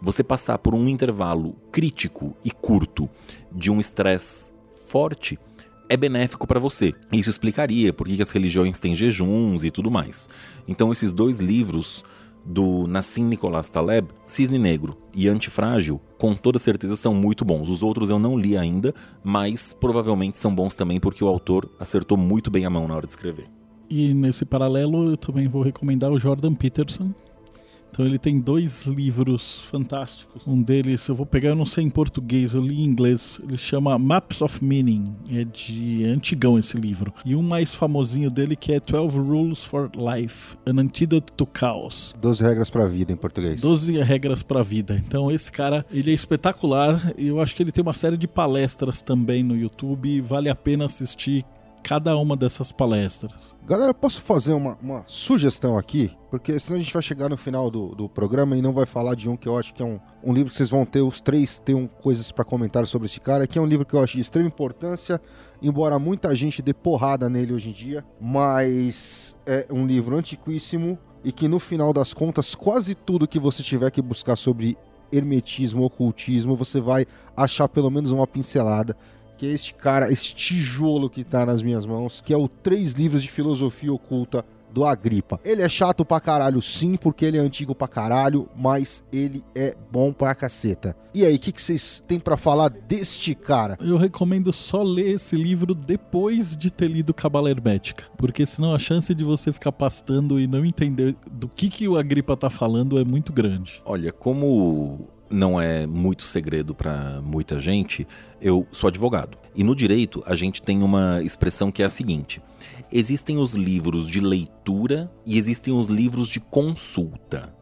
Você passar por um intervalo crítico e curto de um estresse forte é benéfico para você. Isso explicaria por que as religiões têm jejuns e tudo mais. Então esses dois livros do Nassim Nicolás Taleb, Cisne Negro e Antifrágil, com toda certeza são muito bons. Os outros eu não li ainda, mas provavelmente são bons também porque o autor acertou muito bem a mão na hora de escrever. E nesse paralelo eu também vou recomendar o Jordan Peterson, então ele tem dois livros fantásticos. Um deles, eu vou pegar, eu não sei em português, eu li em inglês. Ele chama Maps of Meaning. É de é antigão esse livro. E um mais famosinho dele que é 12 Rules for Life, An Antidote to Chaos. 12 regras para a vida em português. 12 regras para a vida. Então esse cara, ele é espetacular. Eu acho que ele tem uma série de palestras também no YouTube. Vale a pena assistir cada uma dessas palestras. Galera, posso fazer uma, uma, sugestão aqui? Porque senão a gente vai chegar no final do, do programa e não vai falar de um que eu acho que é um, um livro que vocês vão ter, os três tenham coisas para comentar sobre esse cara, que é um livro que eu acho de extrema importância, embora muita gente dê porrada nele hoje em dia, mas é um livro antiquíssimo e que no final das contas, quase tudo que você tiver que buscar sobre hermetismo, ocultismo, você vai achar pelo menos uma pincelada que é este cara, esse tijolo que tá nas minhas mãos, que é o Três Livros de Filosofia Oculta do Agripa. Ele é chato pra caralho, sim, porque ele é antigo pra caralho, mas ele é bom pra caceta. E aí, o que, vocês têm para falar deste cara? Eu recomendo só ler esse livro depois de ter lido Cabala Hermética, porque senão a chance de você ficar pastando e não entender do que, que o Agripa tá falando é muito grande. Olha, como não é muito segredo para muita gente, eu sou advogado. E no direito, a gente tem uma expressão que é a seguinte: existem os livros de leitura e existem os livros de consulta.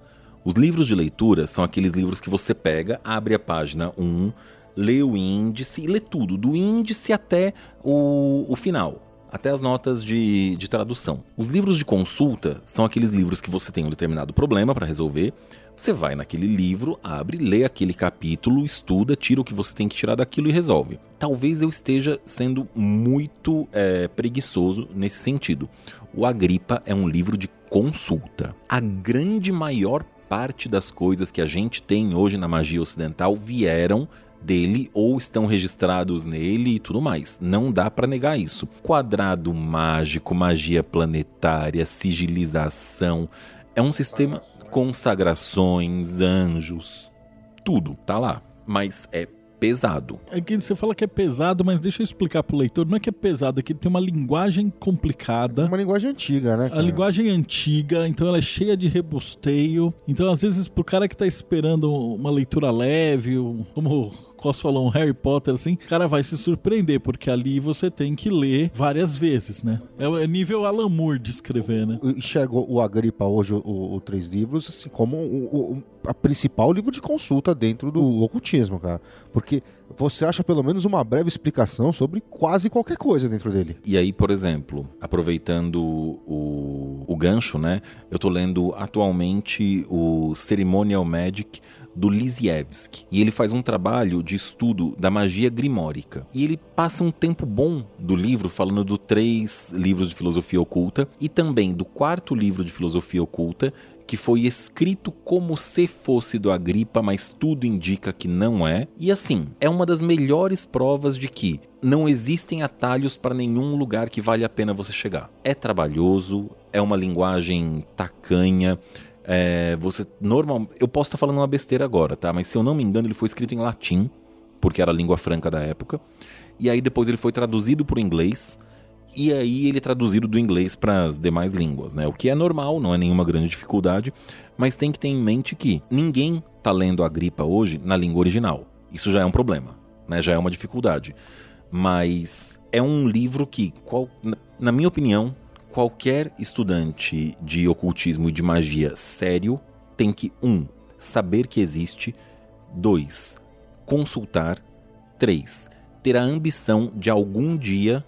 Os livros de leitura são aqueles livros que você pega, abre a página 1, lê o índice e lê tudo, do índice até o, o final. até as notas de, de tradução. Os livros de consulta são aqueles livros que você tem um determinado problema para resolver. Você vai naquele livro, abre, lê aquele capítulo, estuda, tira o que você tem que tirar daquilo e resolve. Talvez eu esteja sendo muito é, preguiçoso nesse sentido. O Agripa é um livro de consulta. A grande maior parte das coisas que a gente tem hoje na magia ocidental vieram dele ou estão registrados nele e tudo mais. Não dá para negar isso. Quadrado mágico, magia planetária, sigilização, é um sistema consagrações, anjos, tudo tá lá, mas é pesado. É que você fala que é pesado, mas deixa eu explicar pro leitor. Não é que é pesado, é que ele tem uma linguagem complicada. Uma linguagem antiga, né? A linguagem é antiga, então ela é cheia de rebusteio. Então, às vezes, pro cara que tá esperando uma leitura leve, como falou, um Harry Potter, assim, o cara vai se surpreender, porque ali você tem que ler várias vezes, né? É, é nível Alan Moore de escrever, né? Enxergo o Agripa hoje, o, o Três Livros, assim, como o, o a principal livro de consulta dentro do ocultismo, cara. Porque você acha pelo menos uma breve explicação sobre quase qualquer coisa dentro dele. E aí, por exemplo, aproveitando o, o gancho, né? Eu tô lendo atualmente o Ceremonial Magic do Lisievski. E ele faz um trabalho de estudo da magia grimórica. E ele passa um tempo bom do livro falando do três livros de filosofia oculta e também do quarto livro de filosofia oculta, que foi escrito como se fosse do Agripa, mas tudo indica que não é. E assim, é uma das melhores provas de que não existem atalhos para nenhum lugar que vale a pena você chegar. É trabalhoso, é uma linguagem tacanha, é, você normal, eu posso estar falando uma besteira agora, tá? Mas se eu não me engano, ele foi escrito em latim, porque era a língua franca da época. E aí depois ele foi traduzido para o inglês. E aí ele é traduzido do inglês para as demais línguas, né? O que é normal, não é nenhuma grande dificuldade, mas tem que ter em mente que ninguém tá lendo a gripa hoje na língua original. Isso já é um problema, né? Já é uma dificuldade. Mas é um livro que, qual, na minha opinião, qualquer estudante de ocultismo e de magia sério tem que, um, saber que existe, dois, consultar, três, ter a ambição de algum dia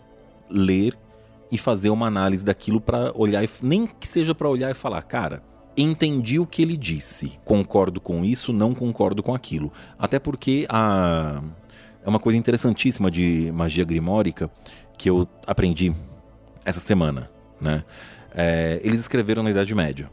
ler e fazer uma análise daquilo para olhar, e, nem que seja para olhar e falar, cara, entendi o que ele disse, concordo com isso, não concordo com aquilo. Até porque a é uma coisa interessantíssima de magia grimórica que eu aprendi essa semana né? É, eles escreveram na Idade Média.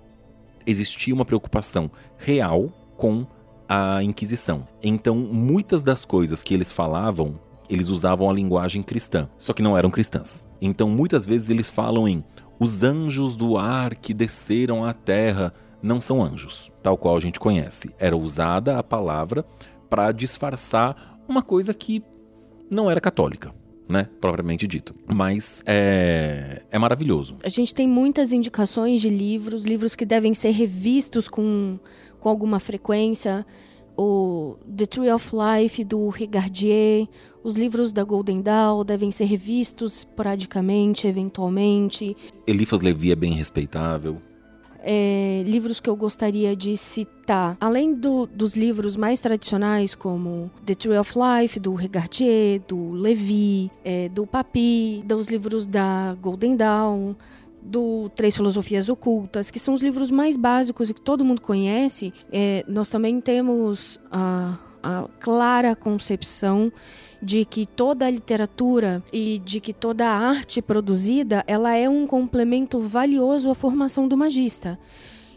Existia uma preocupação real com a Inquisição. Então, muitas das coisas que eles falavam, eles usavam a linguagem cristã, só que não eram cristãs. Então, muitas vezes eles falam em os anjos do ar que desceram à terra não são anjos, tal qual a gente conhece. Era usada a palavra para disfarçar uma coisa que não era católica né? Propriamente dito. Mas é, é maravilhoso. A gente tem muitas indicações de livros, livros que devem ser revistos com, com alguma frequência. O The Tree of Life, do Rigardier, os livros da Golden Dawn devem ser revistos esporadicamente, eventualmente. Eliphas Levi é bem respeitável é, livros que eu gostaria de citar. Além do, dos livros mais tradicionais, como The Tree of Life, do Regardier, do Levi, é, do Papi, dos livros da Golden Dawn, do Três Filosofias Ocultas, que são os livros mais básicos e que todo mundo conhece, é, nós também temos a, a clara concepção de que toda a literatura e de que toda a arte produzida ela é um complemento valioso à formação do magista.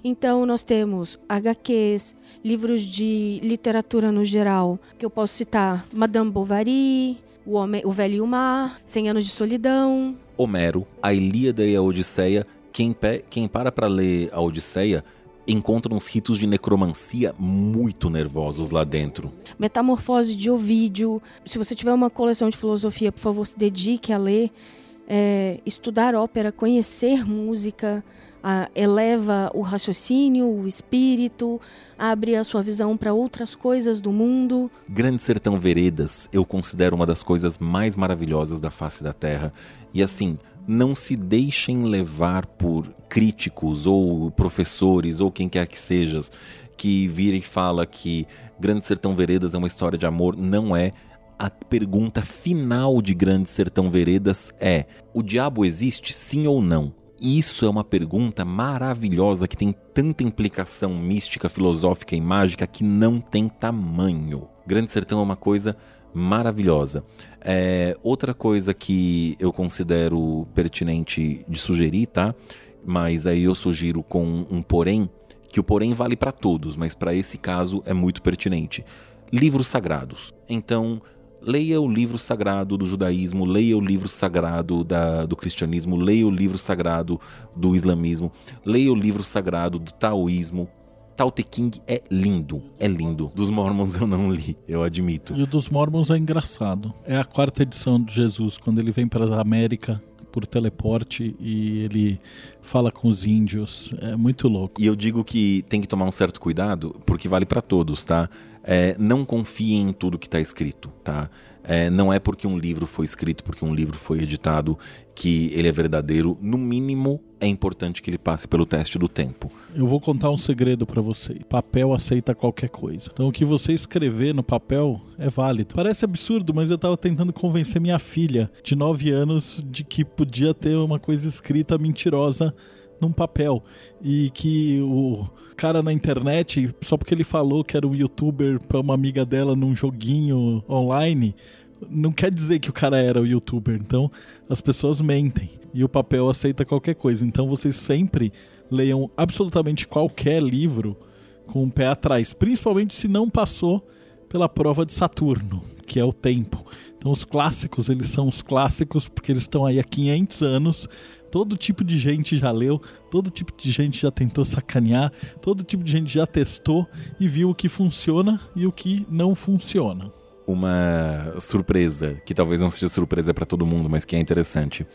Então nós temos HQs, livros de literatura no geral, que eu posso citar Madame Bovary, O, Homem, o Velho e o Mar, Cem Anos de Solidão, Homero, a Ilíada e a Odisseia. Quem, quem para para ler a Odisseia encontra uns ritos de necromancia muito nervosos lá dentro. Metamorfose de Ovídio. Se você tiver uma coleção de filosofia, por favor, se dedique a ler. É, estudar ópera, conhecer música, a, eleva o raciocínio, o espírito, abre a sua visão para outras coisas do mundo. Grande Sertão Veredas eu considero uma das coisas mais maravilhosas da face da Terra. E assim, não se deixem levar por críticos ou professores ou quem quer que sejas que vira e fala que Grande Sertão Veredas é uma história de amor. Não é. a pergunta final de Grande Sertão Veredas é: o diabo existe sim ou não? Isso é uma pergunta maravilhosa que tem tanta implicação mística, filosófica e mágica que não tem tamanho. Grande Sertão é uma coisa maravilhosa. É, outra coisa que eu considero pertinente de sugerir, tá? Mas aí eu sugiro com um porém, que o porém vale para todos, mas para esse caso é muito pertinente. Livros sagrados. Então, leia o livro sagrado do judaísmo, leia o livro sagrado da, do cristianismo, leia o livro sagrado do islamismo, leia o livro sagrado do taoísmo, Tao Te King é lindo, é lindo. Dos Mormons eu não li, eu admito. E o dos Mormons é engraçado. É a quarta edição de Jesus, quando ele vem para a América por teleporte e ele fala com os índios. É muito louco. E eu digo que tem que tomar um certo cuidado, porque vale para todos, tá? É, não confie em tudo que está escrito, tá? É, não é porque um livro foi escrito, porque um livro foi editado, que ele é verdadeiro. No mínimo, é importante que ele passe pelo teste do tempo. Eu vou contar um segredo para você. Papel aceita qualquer coisa. Então, o que você escrever no papel é válido. Parece absurdo, mas eu tava tentando convencer minha filha, de 9 anos, de que podia ter uma coisa escrita mentirosa num papel. E que o cara na internet, só porque ele falou que era um youtuber pra uma amiga dela num joguinho online, não quer dizer que o cara era o youtuber. Então, as pessoas mentem. E o papel aceita qualquer coisa. Então, vocês sempre leiam absolutamente qualquer livro com o pé atrás. Principalmente se não passou pela prova de Saturno, que é o tempo. Então, os clássicos, eles são os clássicos porque eles estão aí há 500 anos. Todo tipo de gente já leu, todo tipo de gente já tentou sacanear, todo tipo de gente já testou e viu o que funciona e o que não funciona uma surpresa, que talvez não seja surpresa para todo mundo, mas que é interessante.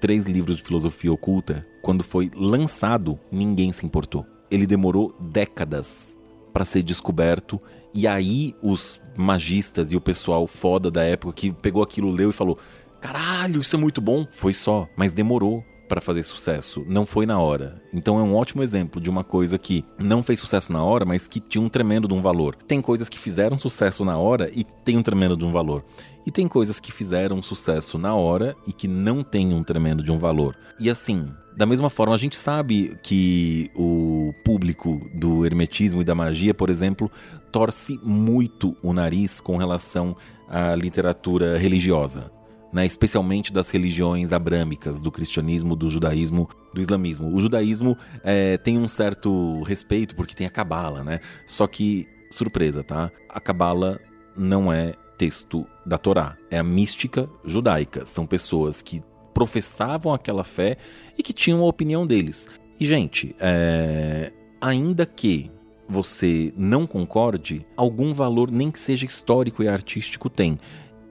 Três livros de filosofia oculta, quando foi lançado, ninguém se importou. Ele demorou décadas para ser descoberto e aí os magistas e o pessoal foda da época que pegou aquilo, leu e falou: "Caralho, isso é muito bom". Foi só, mas demorou para fazer sucesso, não foi na hora. Então é um ótimo exemplo de uma coisa que não fez sucesso na hora, mas que tinha um tremendo de um valor. Tem coisas que fizeram sucesso na hora e tem um tremendo de um valor. E tem coisas que fizeram sucesso na hora e que não tem um tremendo de um valor. E assim, da mesma forma, a gente sabe que o público do hermetismo e da magia, por exemplo, torce muito o nariz com relação à literatura religiosa né, especialmente das religiões abrâmicas, do cristianismo, do judaísmo, do islamismo. O judaísmo é, tem um certo respeito porque tem a cabala, né? Só que, surpresa, tá? A cabala não é texto da Torá, é a mística judaica. São pessoas que professavam aquela fé e que tinham a opinião deles. E, gente, é... ainda que você não concorde, algum valor, nem que seja histórico e artístico, tem.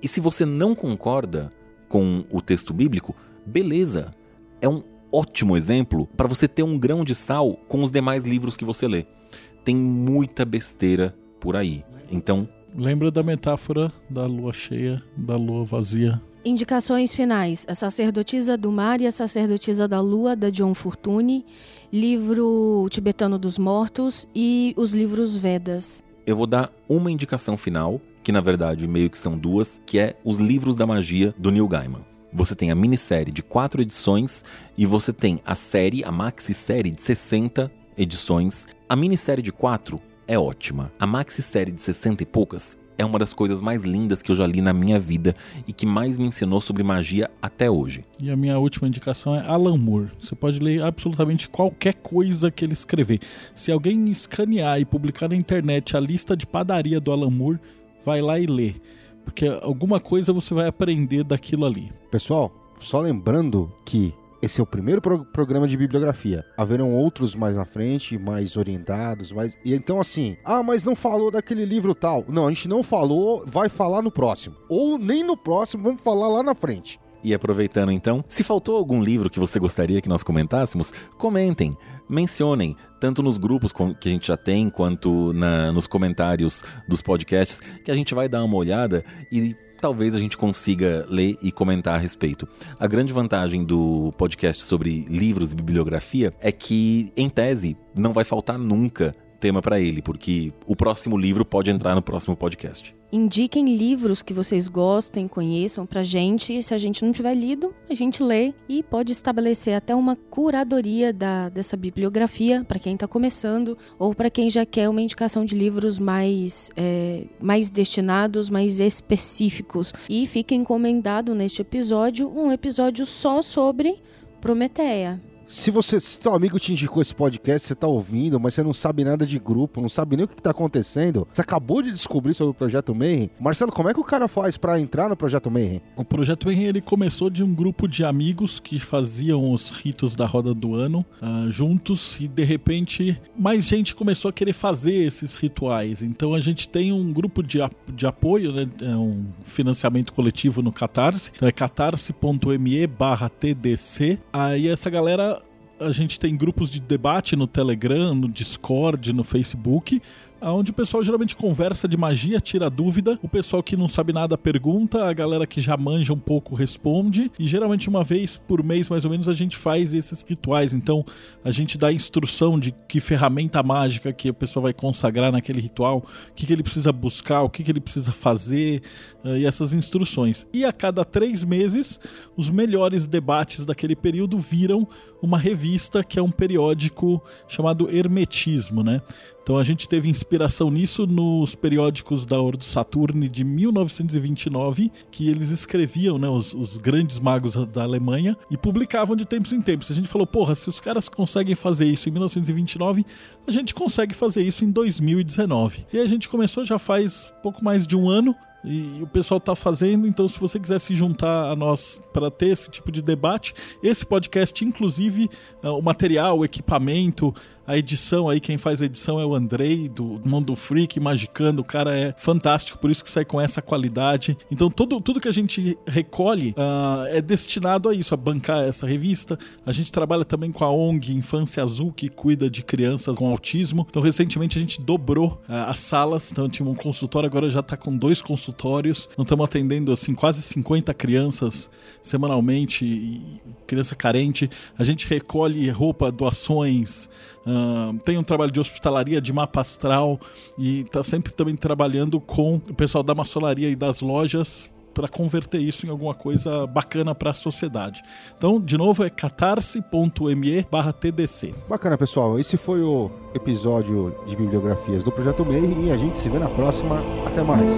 E se você não concorda com o texto bíblico, beleza. É um ótimo exemplo para você ter um grão de sal com os demais livros que você lê. Tem muita besteira por aí. Então. Lembra da metáfora da lua cheia, da lua vazia? Indicações finais: A Sacerdotisa do Mar e a Sacerdotisa da Lua, da John Fortune, livro Tibetano dos Mortos e os livros Vedas. Eu vou dar uma indicação final que na verdade meio que são duas, que é Os Livros da Magia do Neil Gaiman. Você tem a minissérie de quatro edições e você tem a série, a maxi-série de 60 edições. A minissérie de quatro é ótima. A maxi-série de 60 e poucas é uma das coisas mais lindas que eu já li na minha vida e que mais me ensinou sobre magia até hoje. E a minha última indicação é Alan Moore. Você pode ler absolutamente qualquer coisa que ele escrever. Se alguém escanear e publicar na internet a lista de padaria do Alan Moore, vai lá e lê. Porque alguma coisa você vai aprender daquilo ali. Pessoal, só lembrando que esse é o primeiro pro programa de bibliografia. Haverão outros mais na frente, mais orientados, mais. E então, assim, ah, mas não falou daquele livro tal. Não, a gente não falou, vai falar no próximo. Ou nem no próximo, vamos falar lá na frente. E aproveitando então, se faltou algum livro que você gostaria que nós comentássemos, comentem, mencionem, tanto nos grupos que a gente já tem, quanto na, nos comentários dos podcasts, que a gente vai dar uma olhada e talvez a gente consiga ler e comentar a respeito. A grande vantagem do podcast sobre livros e bibliografia é que, em tese, não vai faltar nunca tema para ele, porque o próximo livro pode entrar no próximo podcast. Indiquem livros que vocês gostem, conheçam pra gente. E se a gente não tiver lido, a gente lê e pode estabelecer até uma curadoria da, dessa bibliografia para quem está começando ou para quem já quer uma indicação de livros mais, é, mais destinados, mais específicos. E fica encomendado neste episódio um episódio só sobre Prometeia. Se você, se seu amigo te indicou esse podcast, você tá ouvindo, mas você não sabe nada de grupo, não sabe nem o que, tá acontecendo, você acabou de descobrir sobre o Projeto Mayhem. Marcelo, como é que o cara faz para entrar no Projeto Mayhem? O Projeto Mayhem ele começou de um grupo de amigos que faziam os ritos da roda do ano uh, juntos e de repente mais gente começou a querer fazer esses rituais. Então a gente tem um grupo de, de apoio, né, é um financiamento coletivo no Catarse, então é catarse.me/tdc. Aí essa galera a gente tem grupos de debate no Telegram, no Discord, no Facebook, onde o pessoal geralmente conversa de magia, tira dúvida, o pessoal que não sabe nada pergunta, a galera que já manja um pouco responde, e geralmente uma vez por mês, mais ou menos, a gente faz esses rituais. Então, a gente dá instrução de que ferramenta mágica que a pessoa vai consagrar naquele ritual, o que, que ele precisa buscar, o que, que ele precisa fazer, uh, e essas instruções. E a cada três meses, os melhores debates daquele período viram uma revista que é um periódico chamado Hermetismo, né? Então a gente teve inspiração nisso nos periódicos da Ordo Saturne de 1929, que eles escreviam, né, os, os, grandes magos da Alemanha e publicavam de tempos em tempos. A gente falou, porra, se os caras conseguem fazer isso em 1929, a gente consegue fazer isso em 2019. E a gente começou já faz pouco mais de um ano e o pessoal está fazendo. Então, se você quiser se juntar a nós para ter esse tipo de debate, esse podcast, inclusive, uh, o material, o equipamento, a edição aí, quem faz a edição é o Andrei, do Mundo Freak, Magicando. O cara é fantástico, por isso que sai com essa qualidade. Então, tudo, tudo que a gente recolhe uh, é destinado a isso, a bancar essa revista. A gente trabalha também com a ONG Infância Azul, que cuida de crianças com autismo. Então, recentemente a gente dobrou uh, as salas. Então, tinha um consultório, agora já está com dois consultórios. Então, estamos atendendo, assim, quase 50 crianças semanalmente, criança carente. A gente recolhe roupa, doações, Tem um trabalho de hospitalaria, de mapa astral e está sempre também trabalhando com o pessoal da maçonaria e das lojas para converter isso em alguma coisa bacana para a sociedade. Então, de novo, é catarse.me/tdc. Bacana, pessoal. Esse foi o episódio de bibliografias do Projeto MEI e a gente se vê na próxima. Até mais.